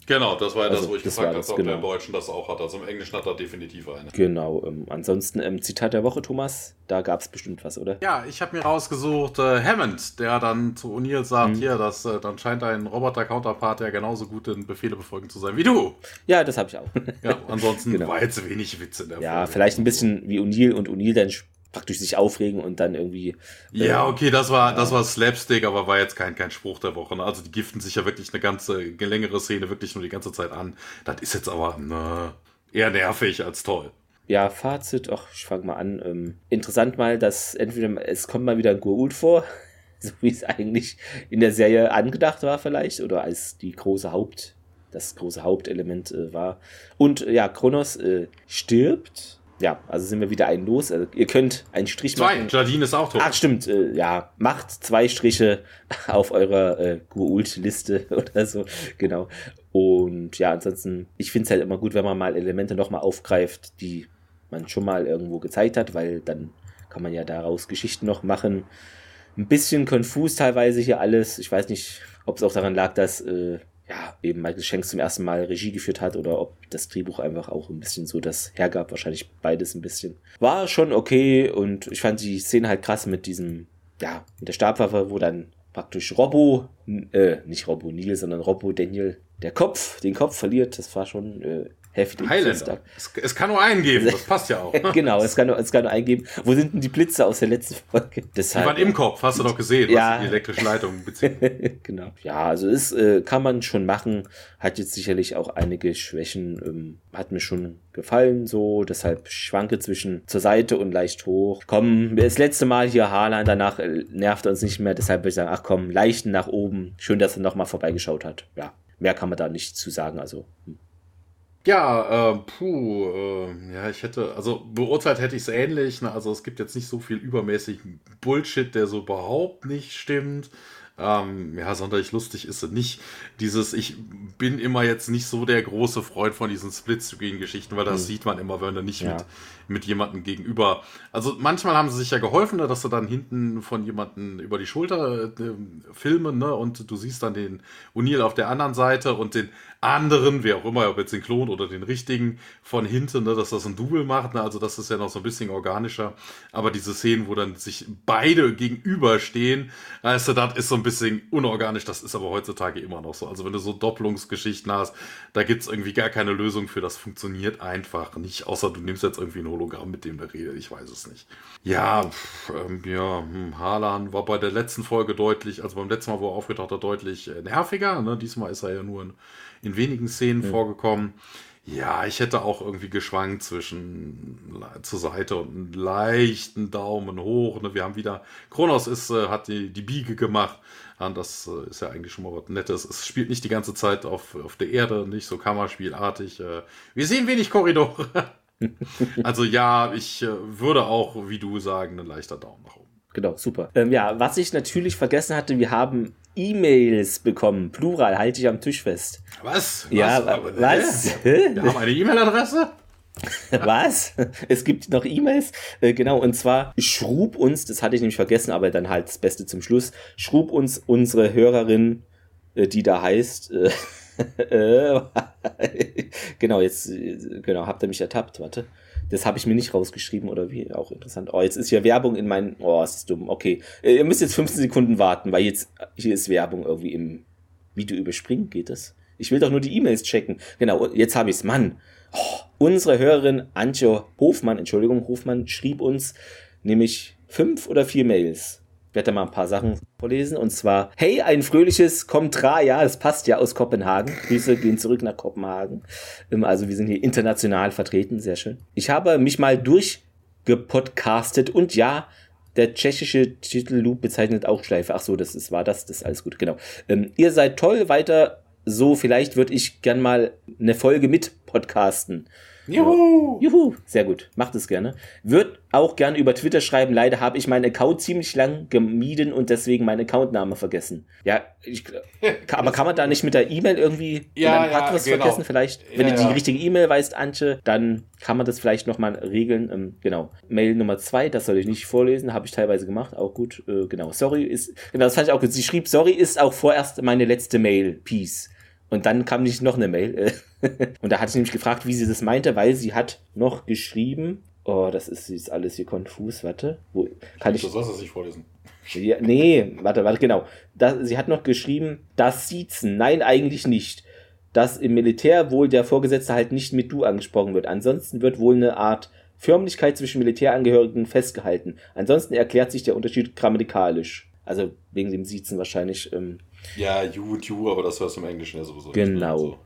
B: Genau, das war ja
A: Also,
B: das, wo ich
A: das
B: gefragt habe, ob der
A: genau.
B: im Deutschen das auch hat. Also im Englischen hat er definitiv eine.
A: Genau. Ähm, ansonsten ähm, Zitat der Woche, Thomas. Da gab es bestimmt was, oder?
B: Ja, ich habe mir rausgesucht äh, Hammond, der dann zu O'Neill sagt,
A: Mhm.
B: hier, das, äh, dann scheint dein Roboter-Counterpart ja genauso gut in Befehle befolgen zu sein wie du.
A: Ja, das habe ich auch.
B: Ja, ansonsten <laughs>
A: Genau.
B: war jetzt wenig Witz in der
A: ja,
B: Folge.
A: vielleicht ein bisschen wie O'Neill und O'Neill dann praktisch sich aufregen und dann irgendwie.
B: Ja,
A: äh,
B: okay, das war, das war Slapstick, aber war jetzt kein, kein Spruch der Woche. Ne? Also die giften sich ja wirklich eine ganze längere Szene wirklich nur die ganze Zeit an. Das ist jetzt aber ne, eher nervig als toll.
A: Ja, Fazit, ach, ich fange mal an. Ähm, interessant mal, dass entweder es kommt mal wieder ein Gurult vor, <laughs> so wie es eigentlich in der Serie angedacht war vielleicht, oder als die große Haupt, das große Hauptelement äh, war. Und ja, Kronos äh, stirbt. Ja, also sind wir wieder ein Los. Also, ihr könnt einen Strich
B: Zwei,
A: machen.
B: Jardine ist auch tot.
A: Ach, stimmt, äh, ja. Macht zwei Striche <laughs> auf eurer äh, Guult-Liste <laughs> oder so. Genau. Und ja, ansonsten, ich finde es halt immer gut, wenn man mal Elemente nochmal aufgreift, die man schon mal irgendwo gezeigt hat, weil dann kann man ja daraus Geschichten noch machen. Ein bisschen konfus teilweise hier alles. Ich weiß nicht, ob es auch daran lag, dass äh, ja, eben Michael Shanks zum ersten Mal Regie geführt hat oder ob das Drehbuch einfach auch ein bisschen so das hergab. Wahrscheinlich beides ein bisschen. War schon okay und ich fand die Szene halt krass mit diesem, ja, mit der Stabwaffe, wo dann praktisch Robbo, äh, nicht Robbo Neil, sondern Robbo Daniel, der Kopf, den Kopf verliert. Das war schon äh, heftig.
B: Highlander. Es, es kann nur einen geben, das passt ja auch. Die <laughs>
A: genau, es kann, nur, es kann nur eingeben. Wo sind denn die Blitze aus der letzten Folge? <laughs> Deshalb,
B: waren im Kopf, hast du doch gesehen,
A: Ja.
B: was die elektrischen Leitungen beziehen. <laughs>
A: genau. Ja, also es äh, kann man schon machen. Hat jetzt sicherlich auch einige Schwächen. Ähm, hat mir schon gefallen so. Deshalb schwanke zwischen zur Seite und leicht hoch. Komm, das letzte Mal hier Haaland, danach äh, nervt er uns nicht mehr. Deshalb würde ich sagen, ach komm, leichten nach oben. Schön, dass er nochmal vorbeigeschaut hat. Ja, mehr kann man da nicht zu sagen. Also, hm.
B: Ja, äh, puh, äh, ja, ich hätte, also beurteilt hätte ich es ähnlich. Ne? Also es gibt jetzt nicht so viel übermäßigen Bullshit, der so überhaupt nicht stimmt. Ähm, ja, sonderlich lustig ist es nicht. Dieses, ich bin immer jetzt nicht so der große Freund von diesen Split-Screen-Geschichten, weil das
A: Hm.
B: sieht man immer, wenn du nicht
A: Ja.
B: mit, mit jemandem gegenüber. Also manchmal haben sie sich ja geholfen, ne, dass sie dann hinten von jemandem über die Schulter äh, filmen, ne? Und du siehst dann den O'Neill auf der anderen Seite und den anderen, wer auch immer, ob jetzt den Klon oder den richtigen, von hinten, ne, dass das ein Double macht. Ne? Also das ist ja noch so ein bisschen organischer. Aber diese Szenen, wo dann sich beide gegenüberstehen, weißt du, das ist so ein bisschen unorganisch. Das ist aber heutzutage immer noch so. Also wenn du so Doppelungsgeschichten hast, da gibt's irgendwie gar keine Lösung für. Das funktioniert einfach nicht. Außer du nimmst jetzt irgendwie ein Hologramm, mit dem der redet. Ich weiß es nicht. Ja, pff, ähm, ja, hm, Haaland war bei der letzten Folge deutlich, also beim letzten Mal, wo er aufgetaucht hat, deutlich äh, nerviger. Ne? Diesmal ist er ja nur in, in wenigen Szenen vorgekommen. Ja, ich hätte auch irgendwie geschwankt zwischen zur Seite und einen leichten Daumen hoch. Ne? Wir haben wieder, Kronos ist, äh, hat die, die Biege gemacht. Und das äh, ist ja eigentlich schon mal was Nettes. Es spielt nicht die ganze Zeit auf, auf der Erde, nicht so Kammerspielartig. Äh, wir sehen wenig Korridore. <laughs> also ja, ich äh, würde auch, wie du sagen, ein leichter Daumen nach oben.
A: Genau, super. Ähm, ja, was ich natürlich vergessen hatte, wir haben E-Mails bekommen. Plural, halte ich am Tisch fest.
B: Was?
A: Ja,
B: wa-
A: wa- was?
B: Hä? Wir haben eine E-Mail-Adresse? <laughs>
A: Was? Es gibt noch E-Mails? Äh, genau, und zwar schrub uns, das hatte ich nämlich vergessen, aber dann halt das Beste zum Schluss, schrub uns unsere Hörerin, äh, die da heißt, äh, <laughs> äh, <laughs> genau, jetzt, äh, genau, habt ihr mich ertappt, warte. Das habe ich mir nicht rausgeschrieben oder wie, auch interessant. Oh, jetzt ist hier Werbung in meinen, oh, es ist dumm, okay. Äh, ihr müsst jetzt 15 Sekunden warten, weil jetzt, hier ist Werbung irgendwie im Video überspringen, geht das? Ich will doch nur die E-Mails checken. Genau, jetzt habe ich's, Mann. Oh, unsere Hörerin Antje Hofmann, Entschuldigung, Hofmann schrieb uns nämlich fünf oder vier Mails. Werde da mal ein paar Sachen vorlesen. Und zwar, hey, ein fröhliches Komtra, ja, das passt ja aus Kopenhagen. Grüße gehen zurück nach Kopenhagen. Ähm, Also wir sind hier international vertreten, sehr schön. Ich habe mich mal durchgepodcastet und ja, der tschechische Titelloop bezeichnet auch Schleife. Ach so, das ist, war das, das ist alles gut, genau. Ähm, ihr seid toll, weiter so, vielleicht würde ich gern mal eine Folge mit podcasten. Juhu! Juhu! Sehr gut. Macht es gerne. Wird auch gerne über Twitter schreiben. Leider habe ich meinen Account ziemlich lang gemieden und deswegen meinen Accountnamen vergessen. Ja, ich, <laughs> aber kann man da nicht mit der E-Mail irgendwie
B: ja, ja,
A: was genau. vergessen vielleicht? Wenn ja, du die ja. richtige E-Mail weißt, Antje, dann kann man das vielleicht nochmal regeln. Ähm, genau. Mail Nummer zwei, das soll ich nicht vorlesen, habe ich teilweise gemacht. Auch gut. Äh, genau. Sorry ist, genau, das fand ich auch gut. Sie schrieb, sorry ist auch vorerst meine letzte Mail. Peace. Und dann kam nicht noch eine Mail. <laughs> und da hatte ich nämlich gefragt, wie sie das meinte, weil sie hat noch geschrieben. Oh, das ist, ist alles hier konfus. Warte. Wo, kann ich.
B: Du sollst das nicht vorlesen.
A: Ja, nee, warte, warte, genau. Das, sie hat noch geschrieben, das Siezen. Nein, eigentlich nicht. Dass im Militär wohl der Vorgesetzte halt nicht mit du angesprochen wird. Ansonsten wird wohl eine Art Förmlichkeit zwischen Militärangehörigen festgehalten. Ansonsten erklärt sich der Unterschied grammatikalisch. Also wegen dem Siezen wahrscheinlich. Ähm,
B: ja, you, you, aber das hörst du im Englischen ja sowieso
A: genau. nicht.
B: So.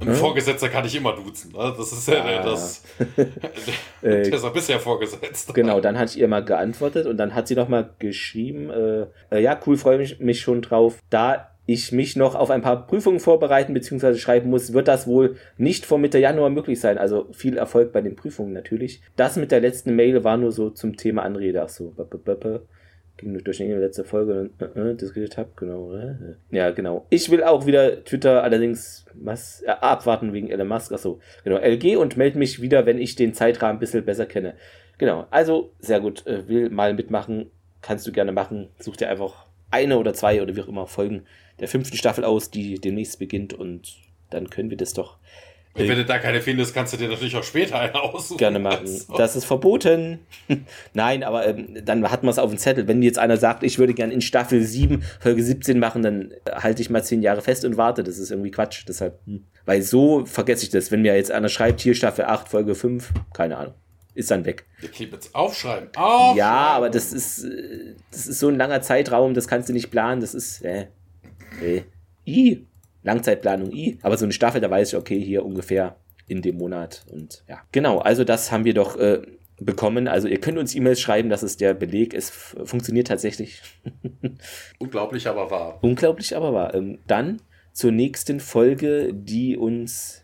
B: Ein Vorgesetzter kann ich immer duzen. Ne? Das ist ja ah. das. <laughs> der ist ja bisher vorgesetzt.
A: Genau, dann hat ich ihr mal geantwortet und dann hat sie nochmal geschrieben: äh, äh, Ja, cool, freue mich, mich schon drauf. Da ich mich noch auf ein paar Prüfungen vorbereiten bzw. schreiben muss, wird das wohl nicht vor Mitte Januar möglich sein. Also viel Erfolg bei den Prüfungen natürlich. Das mit der letzten Mail war nur so zum Thema Anrede. Ach so ging durch die letzte Folge äh, äh, diskutiert habe, genau. Äh. Ja, genau. Ich will auch wieder Twitter allerdings was äh, abwarten wegen Elon Musk. Achso, genau. LG und melde mich wieder, wenn ich den Zeitrahmen ein bisschen besser kenne. Genau. Also, sehr gut. Äh, will mal mitmachen. Kannst du gerne machen. Such dir einfach eine oder zwei oder wie auch immer Folgen der fünften Staffel aus, die demnächst beginnt und dann können wir das doch
B: und wenn du da keine findest, kannst du dir natürlich auch später eine aussuchen.
A: Gerne machen. Also. Das ist verboten. <laughs> Nein, aber ähm, dann hat man es auf dem Zettel. Wenn jetzt einer sagt, ich würde gerne in Staffel 7, Folge 17 machen, dann halte ich mal 10 Jahre fest und warte. Das ist irgendwie Quatsch. Deshalb, hm. weil so vergesse ich das. Wenn mir jetzt einer schreibt, hier Staffel 8, Folge 5, keine Ahnung. Ist dann weg.
B: Der jetzt aufschreiben. aufschreiben.
A: Ja, aber das ist, äh, das ist so ein langer Zeitraum, das kannst du nicht planen. Das ist, äh, äh. I. Langzeitplanung I, aber so eine Staffel, da weiß ich, okay, hier ungefähr in dem Monat und ja. Genau, also das haben wir doch äh, bekommen. Also ihr könnt uns E-Mails schreiben, das ist der Beleg. Es funktioniert tatsächlich. <laughs>
B: Unglaublich, aber wahr.
A: Unglaublich, aber wahr. Ähm, dann zur nächsten Folge, die uns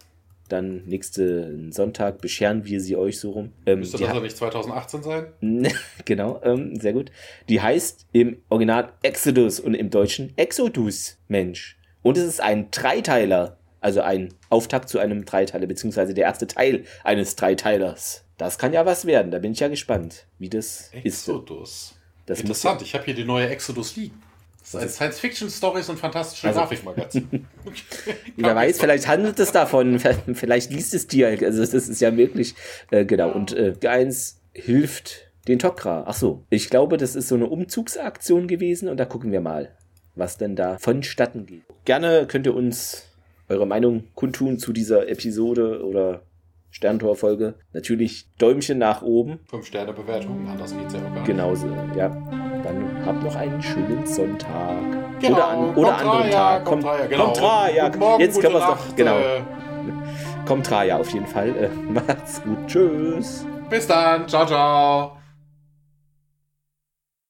A: dann nächsten Sonntag bescheren wir sie euch so rum.
B: Ähm, Müsste das ja nicht 2018 sein? <laughs>
A: genau, ähm, sehr gut. Die heißt im Original Exodus und im Deutschen Exodus, Mensch. Und es ist ein Dreiteiler, also ein Auftakt zu einem Dreiteiler, beziehungsweise der erste Teil eines Dreiteilers. Das kann ja was werden, da bin ich ja gespannt, wie das
B: Exodus. ist. Exodus. Interessant, ich habe hier die neue Exodus liegen. Das ist ein Science-Fiction-Stories und fantastische also, Grafikmagazin. <laughs>
A: Wer weiß, vielleicht handelt es davon, <laughs> vielleicht liest es dir. Also das ist ja möglich. Äh, genau. Und äh, eins hilft den Tokra. Ach so. Ich glaube, das ist so eine Umzugsaktion gewesen und da gucken wir mal was denn da vonstatten geht. Gerne könnt ihr uns eure Meinung kundtun zu dieser Episode oder Sterntorfolge. Natürlich Däumchen nach oben.
B: Fünf Sterne Bewertung, anders geht's ja auch gar
A: nicht. Genauso, ja. Dann habt noch einen schönen Sonntag. Genau. Oder, an, oder anderen Tag.
B: Kommt, kommt, genau.
A: kommt Raja. Morgen, Jetzt können wir es doch. Genau. Äh, kommt Raja auf jeden Fall. Äh, <laughs> macht's gut. Tschüss.
B: Bis dann. Ciao, ciao.